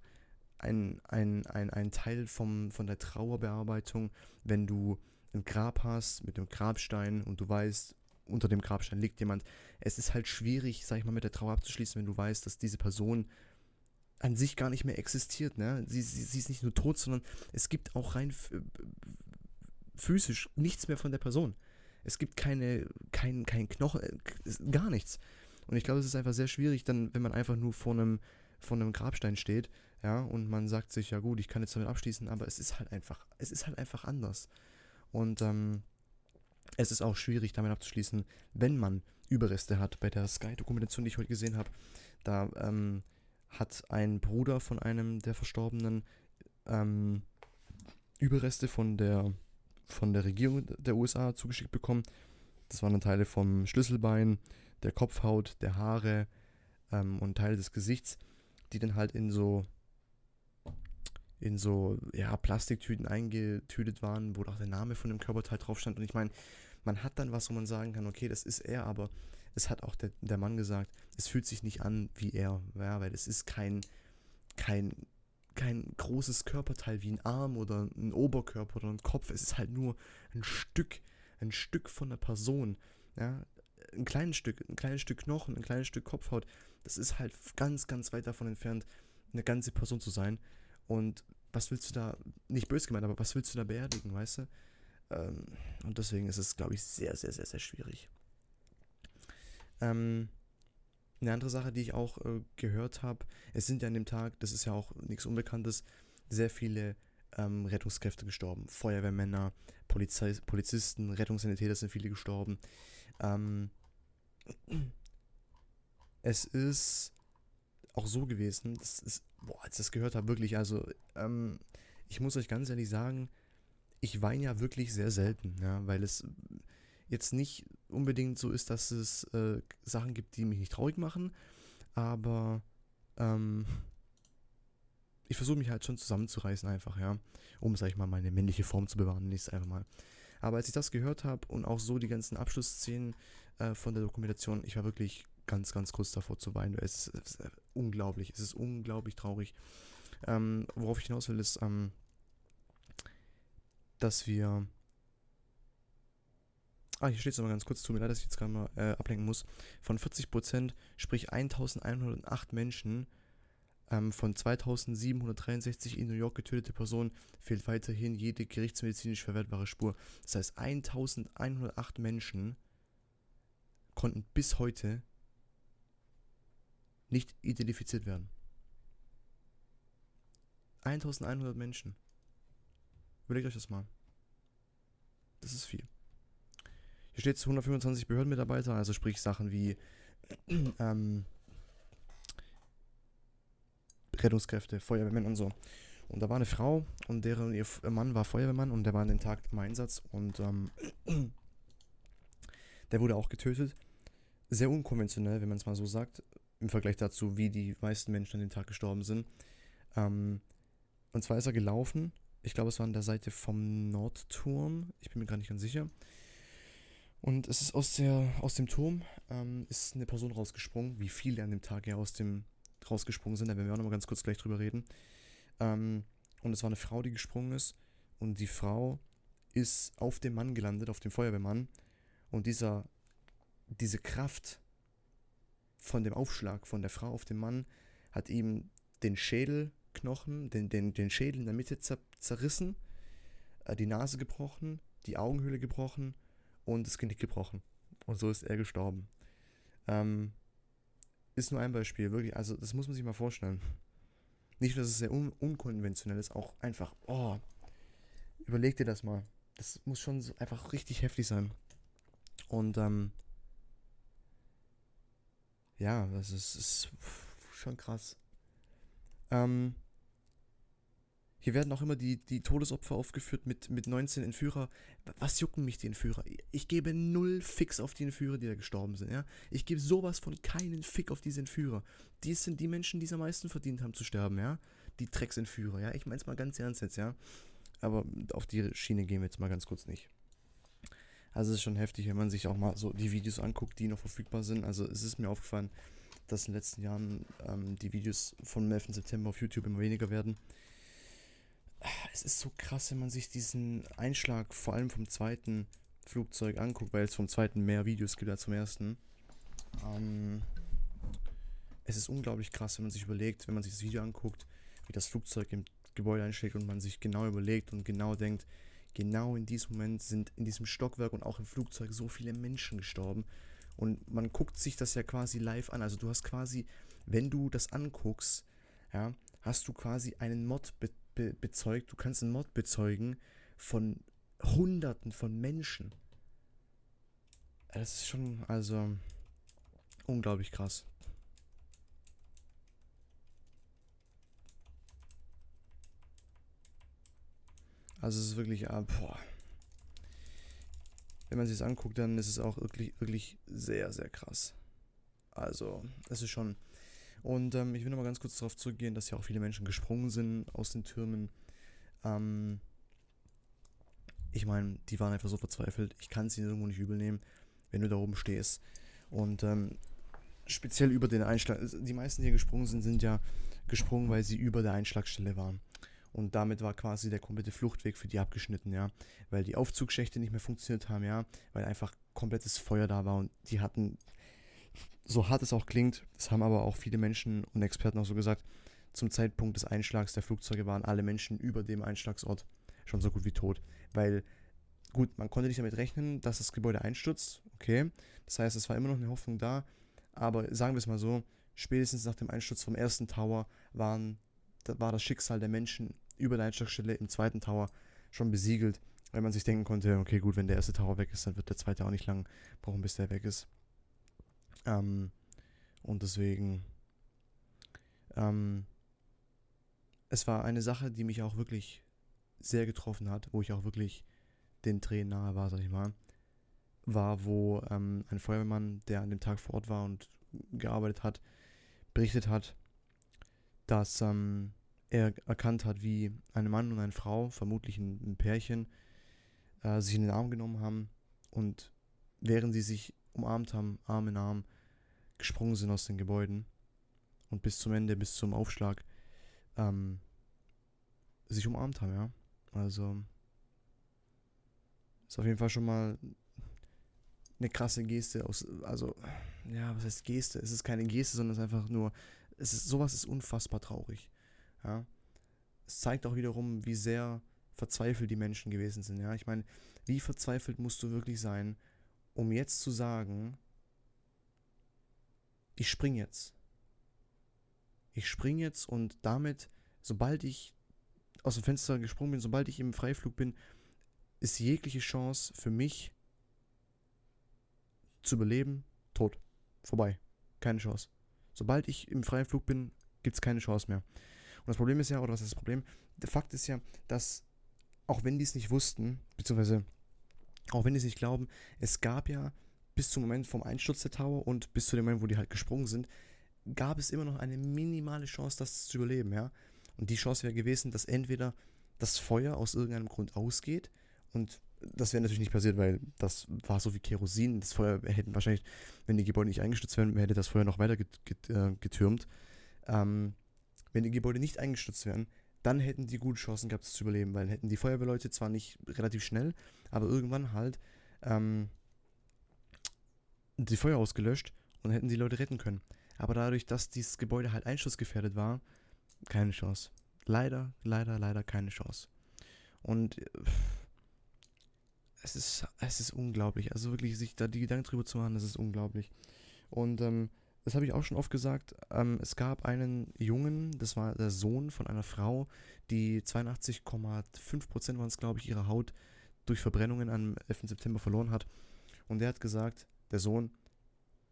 ein, ein, ein, ein Teil vom, von der Trauerbearbeitung, wenn du ein Grab hast mit einem Grabstein und du weißt, unter dem Grabstein liegt jemand. Es ist halt schwierig, sag ich mal, mit der Trauer abzuschließen, wenn du weißt, dass diese Person an sich gar nicht mehr existiert. Ne? Sie, sie, sie ist nicht nur tot, sondern es gibt auch rein physisch nichts mehr von der Person. Es gibt keine, kein, kein Knochen, äh, gar nichts. Und ich glaube, es ist einfach sehr schwierig, dann, wenn man einfach nur vor einem, vor einem Grabstein steht, ja, und man sagt sich, ja gut, ich kann jetzt damit abschließen, aber es ist halt einfach, es ist halt einfach anders. Und ähm, es ist auch schwierig, damit abzuschließen, wenn man Überreste hat. Bei der Sky-Dokumentation, die ich heute gesehen habe, da ähm, hat ein Bruder von einem der Verstorbenen ähm, Überreste von der, von der Regierung der USA zugeschickt bekommen. Das waren dann Teile vom Schlüsselbein, der Kopfhaut, der Haare ähm, und Teile des Gesichts, die dann halt in so in so ja, Plastiktüten eingetütet waren, wo auch der Name von dem Körperteil drauf stand. Und ich meine, man hat dann was, wo man sagen kann, okay, das ist er, aber es hat auch der, der Mann gesagt, es fühlt sich nicht an wie er, ja, weil es ist kein, kein, kein großes Körperteil wie ein Arm oder ein Oberkörper oder ein Kopf, es ist halt nur ein Stück, ein Stück von der Person, ja, ein kleines Stück, ein kleines Stück Knochen, ein kleines Stück Kopfhaut, das ist halt ganz, ganz weit davon entfernt, eine ganze Person zu sein. Und was willst du da, nicht böse gemeint, aber was willst du da beerdigen, weißt du? Ähm, und deswegen ist es, glaube ich, sehr, sehr, sehr, sehr schwierig. Ähm, eine andere Sache, die ich auch äh, gehört habe, es sind ja an dem Tag, das ist ja auch nichts Unbekanntes, sehr viele ähm, Rettungskräfte gestorben. Feuerwehrmänner, Polizei, Polizisten, Rettungssanitäter sind viele gestorben. Ähm, es ist auch so gewesen, das ist, boah, als ich das gehört habe, wirklich, also, ähm, ich muss euch ganz ehrlich sagen, ich weine ja wirklich sehr selten, ja, weil es jetzt nicht unbedingt so ist, dass es äh, Sachen gibt, die mich nicht traurig machen, aber ähm, ich versuche mich halt schon zusammenzureißen einfach, ja, um, sag ich mal, meine männliche Form zu bewahren, nächstes einfach mal. Aber als ich das gehört habe und auch so die ganzen Abschlussszenen äh, von der Dokumentation, ich war wirklich ganz, ganz kurz davor zu weinen. Es ist, es ist unglaublich, es ist unglaublich traurig. Ähm, worauf ich hinaus will, ist, ähm, dass wir. Ah, hier steht es nochmal ganz kurz, tut mir leid, dass ich jetzt gerade mal äh, ablenken muss. Von 40%, sprich 1108 Menschen ähm, von 2763 in New York getötete Personen, fehlt weiterhin jede gerichtsmedizinisch verwertbare Spur. Das heißt, 1108 Menschen konnten bis heute nicht identifiziert werden. 1100 Menschen. Überlegt euch das mal. Das ist viel. Hier steht 125 Behördenmitarbeiter, also sprich Sachen wie ähm, Rettungskräfte, Feuerwehrmen und so. Und da war eine Frau und deren ihr Mann war Feuerwehrmann und der war an dem Tag im Einsatz und ähm, der wurde auch getötet. Sehr unkonventionell, wenn man es mal so sagt im Vergleich dazu, wie die meisten Menschen an dem Tag gestorben sind. Ähm, und zwar ist er gelaufen. Ich glaube, es war an der Seite vom Nordturm. Ich bin mir gar nicht ganz sicher. Und es ist aus, der, aus dem Turm ähm, ist eine Person rausgesprungen, wie viele an dem Tag ja aus dem rausgesprungen sind. Da werden wir auch nochmal ganz kurz gleich drüber reden. Ähm, und es war eine Frau, die gesprungen ist. Und die Frau ist auf dem Mann gelandet, auf dem Feuerwehrmann. Und dieser, diese Kraft, von dem Aufschlag von der Frau auf den Mann hat ihm den Schädelknochen, den, den, den Schädel in der Mitte zer, zerrissen, äh, die Nase gebrochen, die Augenhöhle gebrochen und das Genick gebrochen. Und so ist er gestorben. Ähm, ist nur ein Beispiel, wirklich, also das muss man sich mal vorstellen. Nicht nur, dass es sehr un unkonventionell ist, auch einfach, oh, überleg dir das mal. Das muss schon so einfach richtig heftig sein. Und ähm, ja, das ist, ist schon krass. Ähm, hier werden auch immer die, die Todesopfer aufgeführt mit, mit 19 Entführer. Was jucken mich die Entführer? Ich gebe null Fix auf die Entführer, die da gestorben sind. Ja? Ich gebe sowas von keinen Fick auf diese Entführer. Die sind die Menschen, die es am meisten verdient haben zu sterben. ja. Die Drecksentführer. Ja? Ich meine es mal ganz ernst jetzt. ja. Aber auf die Schiene gehen wir jetzt mal ganz kurz nicht. Also es ist schon heftig, wenn man sich auch mal so die Videos anguckt, die noch verfügbar sind. Also es ist mir aufgefallen, dass in den letzten Jahren ähm, die Videos vom 11. September auf YouTube immer weniger werden es ist so krass, wenn man sich diesen Einschlag vor allem vom zweiten Flugzeug anguckt, weil es vom zweiten mehr Videos gibt als vom ersten. Ähm, es ist unglaublich krass, wenn man sich überlegt, wenn man sich das Video anguckt, wie das Flugzeug im Gebäude einschlägt und man sich genau überlegt und genau denkt, genau in diesem Moment sind in diesem Stockwerk und auch im Flugzeug so viele Menschen gestorben. Und man guckt sich das ja quasi live an. Also du hast quasi, wenn du das anguckst, ja, hast du quasi einen Mod be bezeugt, du kannst einen Mod bezeugen von Hunderten von Menschen. Das ist schon, also, unglaublich krass. Also es ist wirklich, ah, boah. Wenn man sich das anguckt, dann ist es auch wirklich, wirklich sehr, sehr krass. Also, es ist schon und ähm, ich will noch mal ganz kurz darauf zurückgehen, dass ja auch viele Menschen gesprungen sind aus den Türmen. Ähm, ich meine, die waren einfach so verzweifelt. Ich kann sie irgendwo nicht übel nehmen, wenn du da oben stehst. Und ähm, speziell über den Einschlag. Die meisten, die gesprungen sind, sind ja gesprungen, weil sie über der Einschlagstelle waren. Und damit war quasi der komplette Fluchtweg für die abgeschnitten, ja. Weil die Aufzugschächte nicht mehr funktioniert haben, ja. Weil einfach komplettes Feuer da war und die hatten so hart es auch klingt, das haben aber auch viele Menschen und Experten auch so gesagt, zum Zeitpunkt des Einschlags der Flugzeuge waren alle Menschen über dem Einschlagsort schon so gut wie tot. Weil, gut, man konnte nicht damit rechnen, dass das Gebäude einstürzt, okay. Das heißt, es war immer noch eine Hoffnung da, aber sagen wir es mal so, spätestens nach dem Einsturz vom ersten Tower waren, da war das Schicksal der Menschen über der Einschlagstelle im zweiten Tower schon besiegelt, weil man sich denken konnte, okay, gut, wenn der erste Tower weg ist, dann wird der zweite auch nicht lang brauchen, bis der weg ist. Ähm, und deswegen, ähm, es war eine Sache, die mich auch wirklich sehr getroffen hat, wo ich auch wirklich den Tränen nahe war, sag ich mal, war, wo ähm, ein Feuerwehrmann, der an dem Tag vor Ort war und gearbeitet hat, berichtet hat, dass ähm, er erkannt hat, wie ein Mann und eine Frau, vermutlich ein, Pärchen, äh, sich in den Arm genommen haben und während sie sich umarmt haben, Arm in Arm, gesprungen sind aus den Gebäuden und bis zum Ende, bis zum Aufschlag, ähm, sich umarmt haben, ja. Also ist auf jeden Fall schon mal eine krasse Geste aus, also, ja, was heißt Geste? Es ist keine Geste, sondern es ist einfach nur, es ist, sowas ist unfassbar traurig, ja. Es zeigt auch wiederum, wie sehr verzweifelt die Menschen gewesen sind, ja. Ich meine, wie verzweifelt musst du wirklich sein, um jetzt zu sagen, ich spring jetzt. Ich spring jetzt und damit, sobald ich aus dem Fenster gesprungen bin, sobald ich im Freiflug bin, ist jegliche Chance für mich zu überleben tot. Vorbei. Keine Chance. Sobald ich im freien Flug bin, gibt es keine Chance mehr. Und das Problem ist ja, oder was ist das Problem? Der Fakt ist ja, dass auch wenn die es nicht wussten, beziehungsweise auch wenn die es nicht glauben, es gab ja bis zum Moment vom Einsturz der Tower und bis zu dem Moment, wo die halt gesprungen sind, gab es immer noch eine minimale Chance, das zu überleben, ja. Und die Chance wäre gewesen, dass entweder das Feuer aus irgendeinem Grund ausgeht und das wäre natürlich nicht passiert, weil das war so wie Kerosin. Das Feuer hätten wahrscheinlich, wenn die Gebäude nicht eingestürzt wären, hätte das Feuer noch weiter äh, getürmt. Ähm, wenn die Gebäude nicht eingestürzt wären, dann hätten die gute Chancen gehabt, das zu überleben, weil hätten die Feuerwehrleute zwar nicht relativ schnell, aber irgendwann halt ähm, die Feuer ausgelöscht und hätten die Leute retten können. Aber dadurch, dass dieses Gebäude halt einschussgefährdet war, keine Chance. Leider, leider, leider keine Chance. Und äh, es ist, es ist unglaublich. Also wirklich, sich da die Gedanken drüber zu machen, das ist unglaublich. Und ähm, das habe ich auch schon oft gesagt. Ähm, es gab einen Jungen, das war der Sohn von einer Frau, die 82,5% waren es, glaube ich, ihrer Haut durch Verbrennungen am 11. September verloren hat. Und der hat gesagt, der Sohn,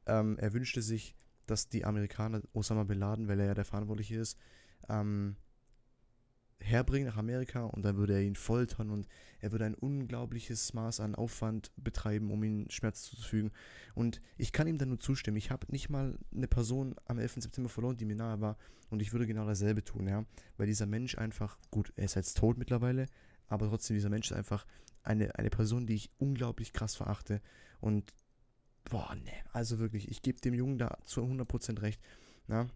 ähm, er wünschte sich, dass die Amerikaner Osama Bin weil er ja der Verantwortliche ist, ähm, herbringen nach Amerika und dann würde er ihn foltern und er würde ein unglaubliches Maß an Aufwand betreiben, um ihm Schmerz zuzufügen. Und ich kann ihm dann nur zustimmen. Ich habe nicht mal eine Person am 11. September verloren, die mir nahe war und ich würde genau dasselbe tun, ja. Weil dieser Mensch einfach, gut, er ist jetzt tot mittlerweile, aber trotzdem, dieser Mensch ist einfach eine, eine Person, die ich unglaublich krass verachte und boah, ne, also wirklich, ich gebe dem Jungen da zu 100% recht, na.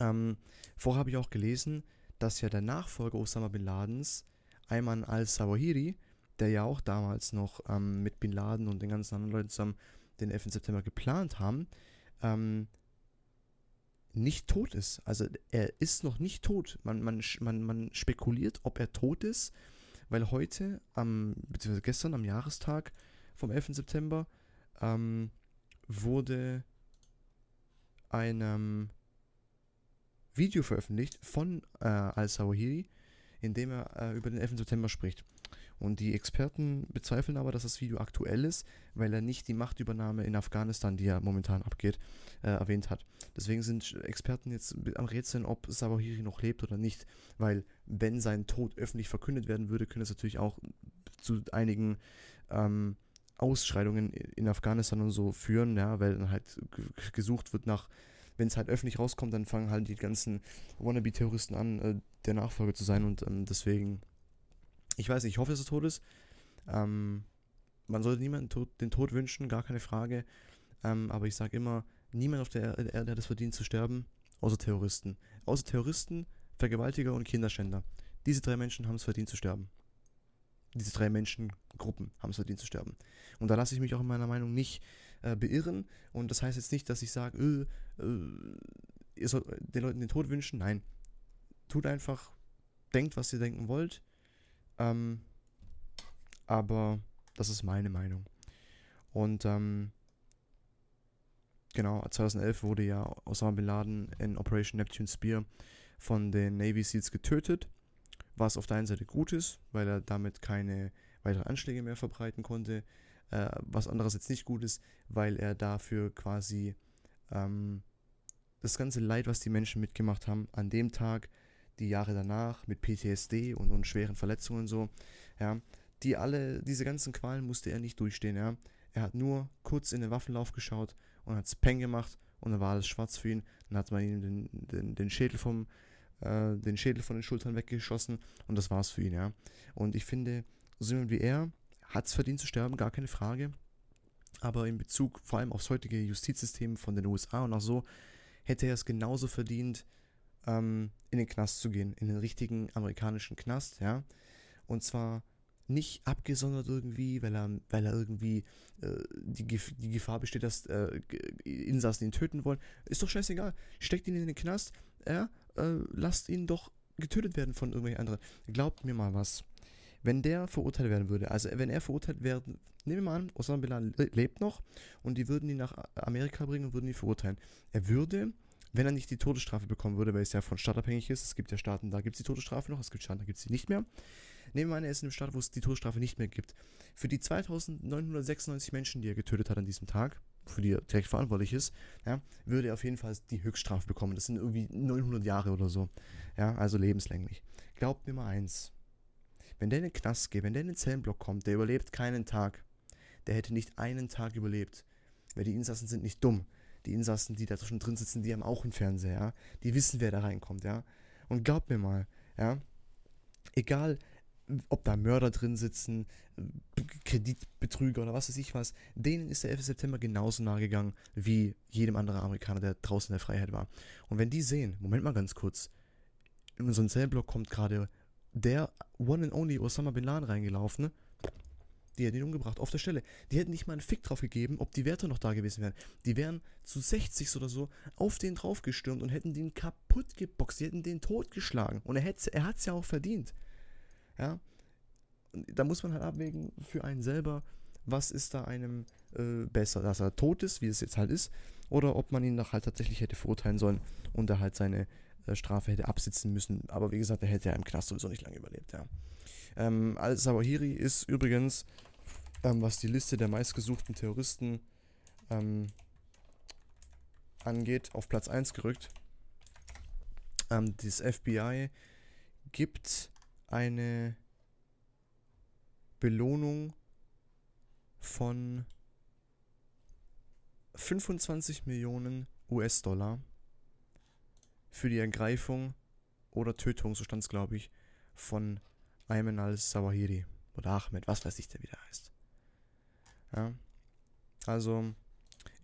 Ähm, vorher habe ich auch gelesen, dass ja der Nachfolger Osama Bin Ladens, Ayman al-Zawahiri, der ja auch damals noch ähm, mit Bin Laden und den ganzen anderen Leuten zusammen den 11. September geplant haben, ähm, nicht tot ist. Also er ist noch nicht tot. Man, man, man, man spekuliert, ob er tot ist, weil heute, am, beziehungsweise gestern am Jahrestag vom 11. September, ähm, wurde einem Video veröffentlicht von äh, Al-Sawahiri, in dem er äh, über den 11. September spricht. Und die Experten bezweifeln aber, dass das Video aktuell ist, weil er nicht die Machtübernahme in Afghanistan, die ja momentan abgeht, äh, erwähnt hat. Deswegen sind Experten jetzt am Rätseln, ob Sawahiri noch lebt oder nicht, weil wenn sein Tod öffentlich verkündet werden würde, könnte es natürlich auch zu einigen ähm, Ausschreitungen in Afghanistan und so führen, ja, weil dann halt gesucht wird nach wenn es halt öffentlich rauskommt, dann fangen halt die ganzen Wannabe-Terroristen an, äh, der Nachfolger zu sein und ähm, deswegen, ich weiß nicht, ich hoffe, dass er tot ist. Ähm, man sollte niemanden Tod, den Tod wünschen, gar keine Frage. Ähm, aber ich sage immer, niemand auf der Erde hat es verdient zu sterben, außer Terroristen. Außer Terroristen, Vergewaltiger und Kinderschänder. Diese drei Menschen haben es verdient zu sterben. Diese drei Menschengruppen haben es verdient zu sterben. Und da lasse ich mich auch in meiner Meinung nicht äh, beirren. Und das heißt jetzt nicht, dass ich sage, äh, äh, ihr sollt den Leuten den Tod wünschen. Nein. Tut einfach, denkt, was ihr denken wollt. Ähm, aber das ist meine Meinung. Und ähm, genau, 2011 wurde ja Osama Bin Laden in Operation Neptune Spear von den Navy Seals getötet, was auf der einen Seite gut ist, weil er damit keine weiteren Anschläge mehr verbreiten konnte. Äh, was anderes jetzt nicht gut ist, weil er dafür quasi ähm, das ganze Leid, was die Menschen mitgemacht haben, an dem Tag, die Jahre danach mit PTSD und, und schweren Verletzungen und so, ja, die alle, diese ganzen Qualen musste er nicht durchstehen, ja. Er hat nur kurz in den Waffenlauf geschaut und hat Peng gemacht und dann war alles schwarz für ihn. Dann hat man ihm den, den, den Schädel vom, äh, den Schädel von den Schultern weggeschossen und das war's für ihn, ja. Und ich finde, so jemand wie er hat es verdient zu sterben, gar keine Frage. Aber in Bezug vor allem aufs heutige Justizsystem von den USA und auch so, hätte er es genauso verdient, ähm, in den Knast zu gehen, in den richtigen amerikanischen Knast, ja. Und zwar nicht abgesondert irgendwie, weil er, weil er irgendwie äh, die, die Gefahr besteht, dass äh, Insassen ihn töten wollen. Ist doch scheißegal. Steckt ihn in den Knast, ja, äh, lasst ihn doch getötet werden von irgendwelchen anderen. Glaubt mir mal was. Wenn der verurteilt werden würde, also wenn er verurteilt werden, nehmen wir mal an, Osama Bin Laden lebt noch und die würden ihn nach Amerika bringen und würden ihn verurteilen. Er würde, wenn er nicht die Todesstrafe bekommen würde, weil es ja von Staat abhängig ist, es gibt ja Staaten, da gibt es die Todesstrafe noch, es gibt Staaten, da gibt es sie nicht mehr. Nehmen wir an, er ist in einem Staat, wo es die Todesstrafe nicht mehr gibt. Für die 2996 Menschen, die er getötet hat an diesem Tag, für die direkt verantwortlich ist, ja, würde er auf jeden Fall die Höchststrafe bekommen. Das sind irgendwie 900 Jahre oder so. Ja, also lebenslänglich. Glaubt mir mal eins. Wenn der in den Knast geht, wenn der in den Zellenblock kommt, der überlebt keinen Tag. Der hätte nicht einen Tag überlebt. Weil die Insassen sind nicht dumm. Die Insassen, die da schon drin sitzen, die haben auch einen Fernseher, ja. Die wissen, wer da reinkommt, ja. Und glaubt mir mal, ja. Egal, ob da Mörder drin sitzen, Kreditbetrüger oder was weiß ich was, denen ist der 11. September genauso nahe gegangen wie jedem anderen Amerikaner, der draußen in der Freiheit war. Und wenn die sehen, Moment mal ganz kurz, in unseren Zellenblock kommt gerade der One and Only Osama Bin Laden reingelaufen. Ne? Die hätten ihn umgebracht, auf der Stelle. Die hätten nicht mal einen Fick drauf gegeben, ob die Werte noch da gewesen wären. Die wären zu 60 oder so auf den draufgestürmt und hätten den kaputt geboxt. Die hätten den totgeschlagen. Und er, er hat es ja auch verdient. Ja. Da muss man halt abwägen für einen selber, was ist da einem äh, besser, dass er tot ist, wie es jetzt halt ist, oder ob man ihn noch halt tatsächlich hätte verurteilen sollen und er halt seine äh, Strafe hätte absitzen müssen. Aber wie gesagt, er hätte ja im Knast sowieso nicht lange überlebt. Ja. Ähm, Al-Zawahiri ist übrigens, ähm, was die Liste der meistgesuchten Terroristen ähm, angeht, auf Platz 1 gerückt. Ähm, das FBI gibt eine Belohnung von 25 Millionen US-Dollar für die Ergreifung oder Tötung, so stand es glaube ich, von Ayman al-Sawahiri oder Ahmed, was weiß ich, der wieder heißt. Ja. Also,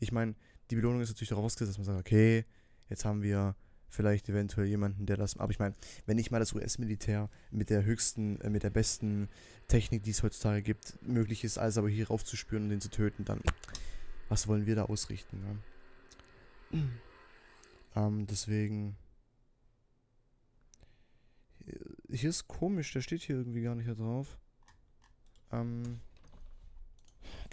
ich meine, die Belohnung ist natürlich darauf ausgesetzt, dass man sagt, okay, jetzt haben wir vielleicht eventuell jemanden, der das. Aber ich meine, wenn nicht mal das US-Militär mit der höchsten, äh, mit der besten Technik, die es heutzutage gibt, möglich ist, alles aber hier raufzuspüren und den zu töten, dann was wollen wir da ausrichten? Ne? ähm, deswegen. Hier ist komisch, der steht hier irgendwie gar nicht drauf. Ähm.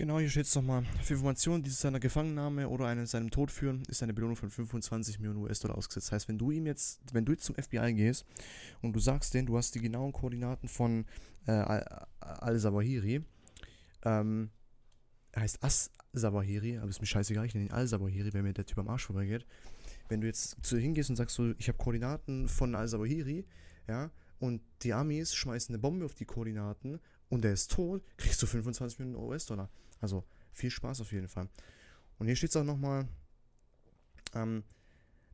Genau, hier steht es nochmal. Für Informationen, die zu seiner Gefangennahme oder einen, seinem Tod führen, ist eine Belohnung von 25 Millionen US-Dollar ausgesetzt. Das heißt, wenn du ihm jetzt, wenn du jetzt zum FBI gehst und du sagst denen, du hast die genauen Koordinaten von äh, Al-Zawahiri, ähm, er heißt As-Zawahiri, aber ist mir scheißegal, ich nenne ihn Al-Zawahiri, wenn mir der Typ am Arsch vorbeigeht. Wenn du jetzt zu hingehst und sagst so, ich habe Koordinaten von Al-Zawahiri, ja, und die Amis schmeißen eine Bombe auf die Koordinaten und er ist tot, kriegst du 25 Millionen US-Dollar. Also viel Spaß auf jeden Fall. Und hier steht es auch nochmal, ähm,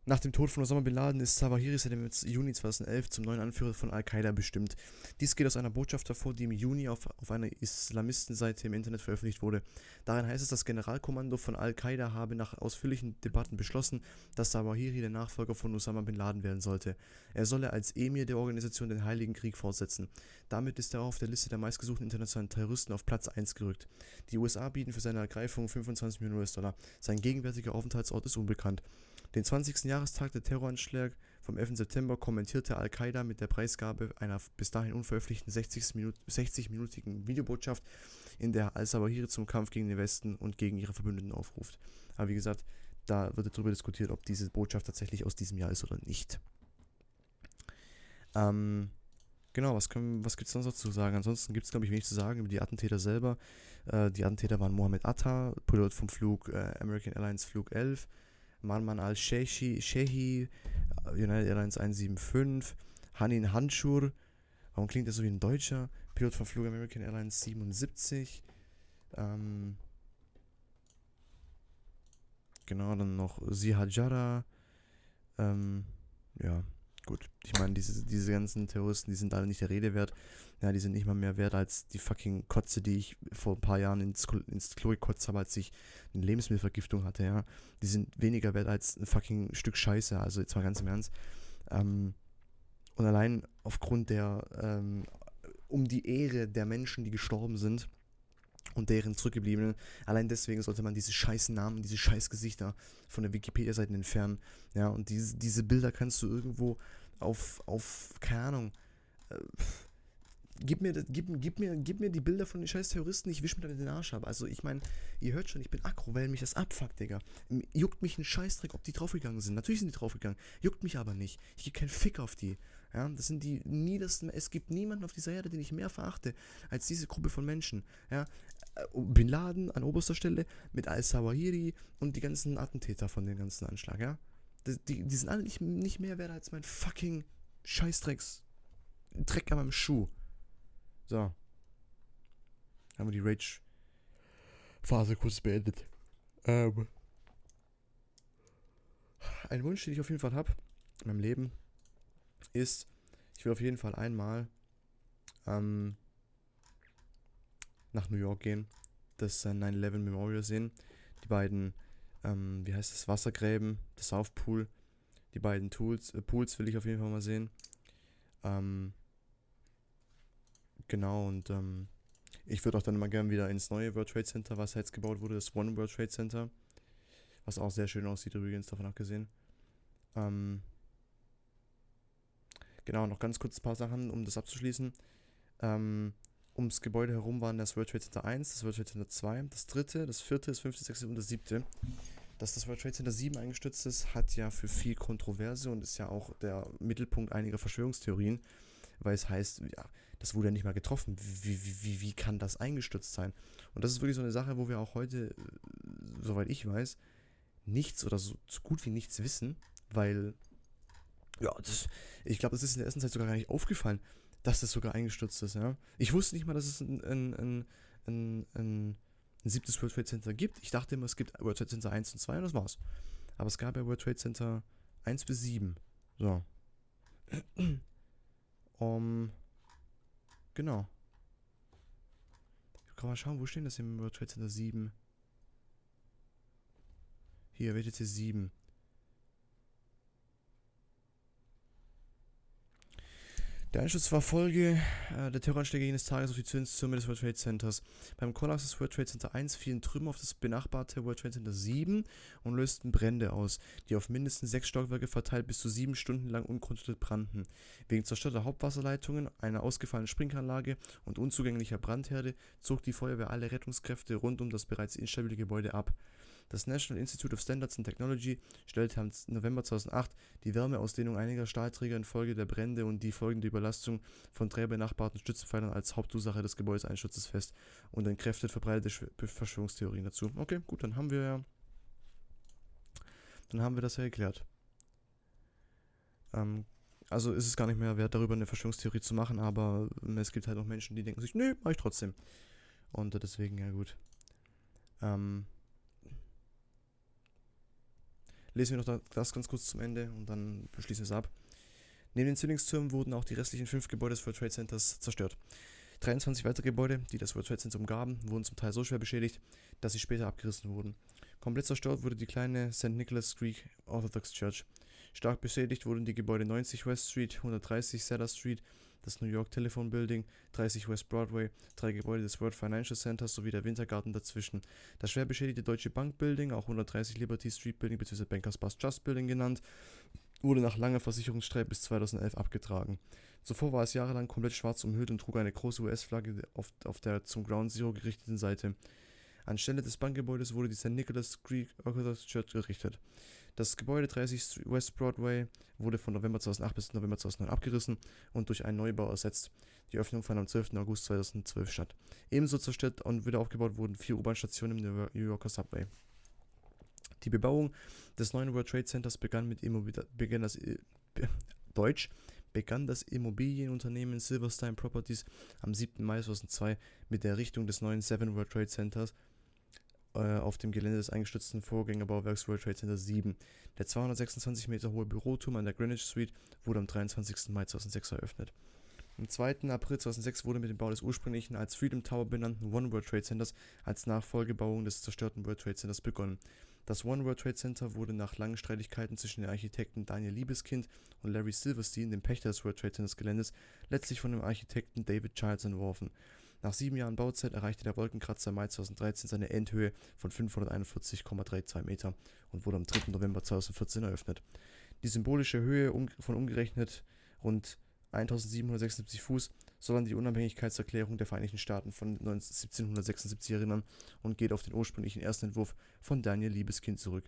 nach dem Tod von Osama Bin Laden ist Zawahiri seit dem Juni 2011 zum neuen Anführer von Al-Qaida bestimmt. Dies geht aus einer Botschaft hervor, die im Juni auf, auf einer Islamistenseite im Internet veröffentlicht wurde. Darin heißt es, das Generalkommando von Al-Qaida habe nach ausführlichen Debatten beschlossen, dass Zawahiri der Nachfolger von Osama Bin Laden werden sollte. Er solle als Emir der Organisation den Heiligen Krieg fortsetzen. Damit ist er auf der Liste der meistgesuchten internationalen Terroristen auf Platz 1 gerückt. Die USA bieten für seine Ergreifung 25 Millionen US-Dollar. Sein gegenwärtiger Aufenthaltsort ist unbekannt. Den 20. Jahrestag der Terroranschläge vom 11. September kommentierte Al-Qaida mit der Preisgabe einer bis dahin unveröffentlichten 60-minütigen Videobotschaft, in der Al-Zawahiri zum Kampf gegen den Westen und gegen ihre Verbündeten aufruft. Aber wie gesagt, da wird darüber diskutiert, ob diese Botschaft tatsächlich aus diesem Jahr ist oder nicht. Ähm, genau, was, was gibt es sonst noch zu sagen? Ansonsten gibt es, glaube ich, wenig zu sagen über die Attentäter selber. Äh, die Attentäter waren Mohammed Atta, Pilot vom Flug äh, American Airlines Flug 11, Marman al-Shehi, Shehi, United Airlines 175, Hanin Hanschur, warum klingt das so wie ein Deutscher? Pilot von Flug American Airlines 77, ähm, genau, dann noch Sihajara, ähm, ja, gut. Ich meine, diese, diese ganzen Terroristen, die sind alle nicht der Rede wert. Ja, die sind nicht mal mehr wert als die fucking Kotze, die ich vor ein paar Jahren ins, ins Klo gekotzt habe, als ich eine Lebensmittelvergiftung hatte, ja. Die sind weniger wert als ein fucking Stück Scheiße, also jetzt mal ganz im Ernst. Ähm, und allein aufgrund der, ähm, um die Ehre der Menschen, die gestorben sind und deren Zurückgebliebenen, allein deswegen sollte man diese scheiß Namen, diese scheiß Gesichter von der Wikipedia-Seite entfernen. Ja, und diese, diese Bilder kannst du irgendwo auf, auf keine Ahnung, äh, gib mir, gib, gib, mir, gib mir die Bilder von den scheiß Terroristen, ich wisch mir dann den Arsch ab. Also ich meine, ihr hört schon, ich bin aggro, weil mich das abfuckt, Digga. Juckt mich ein Scheißdreck, ob die draufgegangen sind. Natürlich sind die draufgegangen. Juckt mich aber nicht. Ich gebe keinen Fick auf die. Ja, das sind die niedersten. Es gibt niemanden auf dieser Erde, den ich mehr verachte als diese Gruppe von Menschen. Ja, Bin Laden an oberster Stelle mit Al-Sawahiri und die ganzen Attentäter von dem ganzen Anschlag, ja. Die, die, die sind alle nicht, nicht mehr wert als mein fucking Scheißdrecks Dreck an meinem Schuh. So. Haben wir die Rage-Phase kurz beendet. Ähm. Ein Wunsch, den ich auf jeden Fall habe in meinem Leben, ist, ich will auf jeden Fall einmal ähm, nach New York gehen, das 9-11 Memorial sehen. Die beiden, ähm, wie heißt das, Wassergräben, das South Pool, die beiden Tools, äh, Pools will ich auf jeden Fall mal sehen. Ähm, Genau, und ähm, ich würde auch dann mal gerne wieder ins neue World Trade Center, was jetzt gebaut wurde, das One World Trade Center. Was auch sehr schön aussieht, übrigens, davon abgesehen. Ähm, genau, noch ganz kurz ein paar Sachen, um das abzuschließen. Ähm, ums Gebäude herum waren das World Trade Center 1, das World Trade Center 2, das dritte, das vierte, das fünfte, sechste und das siebte. Dass das World Trade Center 7 eingestürzt ist, hat ja für viel Kontroverse und ist ja auch der Mittelpunkt einiger Verschwörungstheorien, weil es heißt, ja, das wurde ja nicht mal getroffen. Wie, wie, wie, wie kann das eingestürzt sein? Und das ist wirklich so eine Sache, wo wir auch heute, äh, soweit ich weiß, nichts oder so, so gut wie nichts wissen, weil Ja, das, ich glaube, das ist in der ersten Zeit sogar gar nicht aufgefallen, dass das sogar eingestürzt ist, ja. Ich wusste nicht mal, dass es ein, ein, ein, ein, siebtes World Trade Center gibt. Ich dachte immer, es gibt World Trade Center 1 und 2 und das war's. Aber es gab ja World Trade Center 1 bis 7. So. Um, genau. Ich kann mal schauen, wo stehen das im World Trade Center 7? Hier, WTC 7. Der Einsturz war Folge äh, der Terroranschläge jenes Tages auf die Zündstürme des World Trade Centers. Beim Kollaps des World Trade Center 1 fielen Trümmer auf das benachbarte World Trade Center 7 und lösten Brände aus, die auf mindestens sechs Stockwerke verteilt bis zu sieben Stunden lang unkontrolliert brannten. Wegen zerstörter Hauptwasserleitungen, einer ausgefallenen Sprinkanlage und unzugänglicher Brandherde zog die Feuerwehr alle Rettungskräfte rund um das bereits instabile Gebäude ab. Das National Institute of Standards and Technology stellte am November 2008 die Wärmeausdehnung einiger Stahlträger infolge der Brände und die folgende Überlastung von drei benachbarten Stützpfeilern als Hauptursache des Gebäudeseinsturzes fest und entkräftet verbreitete Verschwörungstheorien dazu. Okay, gut, dann haben wir ja. Dann haben wir das ja erklärt. Ähm, also ist es gar nicht mehr wert, darüber eine Verschwörungstheorie zu machen, aber es gibt halt auch Menschen, die denken sich, nee, mach ich trotzdem. Und deswegen, ja gut. Ähm, Lesen wir noch das ganz kurz zum Ende und dann beschließen wir es ab. Neben den Zwillingstürmen wurden auch die restlichen fünf Gebäude des World Trade Centers zerstört. 23 weitere Gebäude, die das World Trade Center umgaben, wurden zum Teil so schwer beschädigt, dass sie später abgerissen wurden. Komplett zerstört wurde die kleine St. Nicholas Greek Orthodox Church. Stark beschädigt wurden die Gebäude 90 West Street, 130 Cedar Street, das New York Telephone Building, 30 West Broadway, drei Gebäude des World Financial Centers sowie der Wintergarten dazwischen. Das schwer beschädigte Deutsche Bank Building, auch 130 Liberty Street Building bzw. Bankers Bus Just Building genannt, wurde nach langer Versicherungsstreit bis 2011 abgetragen. Zuvor war es jahrelang komplett schwarz umhüllt und trug eine große US-Flagge auf, auf der zum Ground Zero gerichteten Seite. Anstelle des Bankgebäudes wurde die St. Nicholas Greek Orthodox Church errichtet. Das Gebäude 30 West Broadway wurde von November 2008 bis November 2009 abgerissen und durch einen Neubau ersetzt. Die Öffnung fand am 12. August 2012 statt. Ebenso zerstört und wieder aufgebaut wurden vier U-Bahn-Stationen im New Yorker Subway. Die Bebauung des neuen World Trade Centers begann mit Immobil begann das äh, Deutsch begann das Immobilienunternehmen Silverstein Properties am 7. Mai 2002 mit der Errichtung des neuen Seven World Trade Centers äh, auf dem Gelände des eingestürzten Vorgängerbauwerks World Trade Center 7. Der 226 Meter hohe Büroturm an der Greenwich Street wurde am 23. Mai 2006 eröffnet. Am 2. April 2006 wurde mit dem Bau des ursprünglichen als Freedom Tower benannten One World Trade Centers als Nachfolgebauung des zerstörten World Trade Centers begonnen. Das One World Trade Center wurde nach langen Streitigkeiten zwischen den Architekten Daniel Liebeskind und Larry Silverstein, dem Pächter des World Trade Centers Geländes, letztlich von dem Architekten David Childs entworfen. Nach sieben Jahren Bauzeit erreichte der Wolkenkratzer Mai 2013 seine Endhöhe von 541,32 Meter und wurde am 3. November 2014 eröffnet. Die symbolische Höhe von umgerechnet rund 1776 Fuß soll an die Unabhängigkeitserklärung der Vereinigten Staaten von 1776 erinnern und geht auf den ursprünglichen ersten Entwurf von Daniel Liebeskind zurück.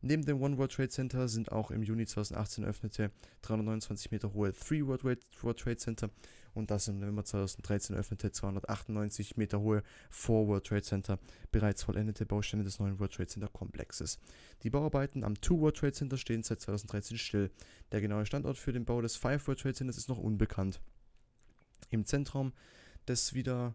Neben dem One World Trade Center sind auch im Juni 2018 eröffnete 329 Meter hohe Three World Trade Center und das im November 2013 eröffnete 298 Meter hohe Four World Trade Center bereits vollendete Bausteine des neuen World Trade Center Komplexes. Die Bauarbeiten am Two World Trade Center stehen seit 2013 still. Der genaue Standort für den Bau des Five World Trade Centers ist noch unbekannt. Im Zentrum des wieder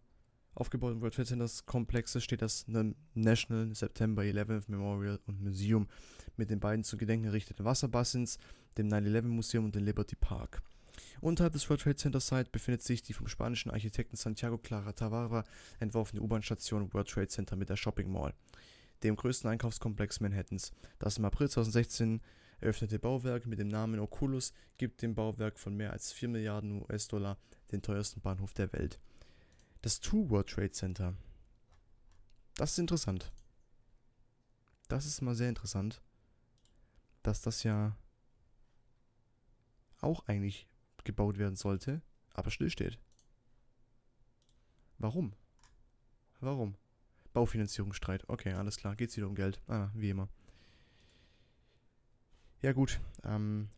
aufgebauten World Trade Centers Komplexes steht das National September 11th Memorial und Museum mit den beiden zu Gedenken errichteten Wasserbassins, dem 9-11 Museum und dem Liberty Park. Unterhalb des World Trade Center Site befindet sich die vom spanischen Architekten Santiago Clara Tavara entworfene U-Bahn-Station World Trade Center mit der Shopping Mall, dem größten Einkaufskomplex Manhattans. Das im April 2016 eröffnete Bauwerk mit dem Namen Oculus gibt dem Bauwerk von mehr als 4 Milliarden US-Dollar den teuersten Bahnhof der Welt. Das Two World Trade Center. Das ist interessant. Das ist mal sehr interessant, dass das ja auch eigentlich gebaut werden sollte, aber stillsteht. Warum? Warum? Baufinanzierungsstreit. Okay, alles klar. Geht's wieder um Geld. Ah, wie immer. Ja, gut. Ähm,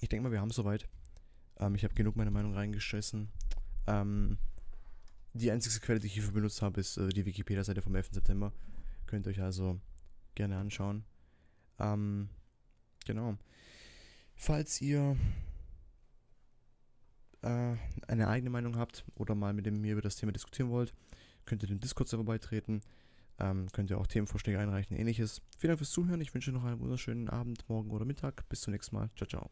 ich denke mal, wir haben soweit. Ähm, ich habe genug meine Meinung reingeschissen. Ähm, die einzige Quelle, die ich hierfür benutzt habe, ist äh, die Wikipedia-Seite vom 11. September. Könnt ihr euch also gerne anschauen. Ähm, genau. Falls ihr äh, eine eigene Meinung habt oder mal mit mir über das Thema diskutieren wollt, könnt ihr dem Discord-Server beitreten. Ähm, könnt ihr auch Themenvorschläge einreichen, ähnliches. Vielen Dank fürs Zuhören. Ich wünsche noch einen wunderschönen Abend, Morgen oder Mittag. Bis zum nächsten Mal. Ciao, ciao.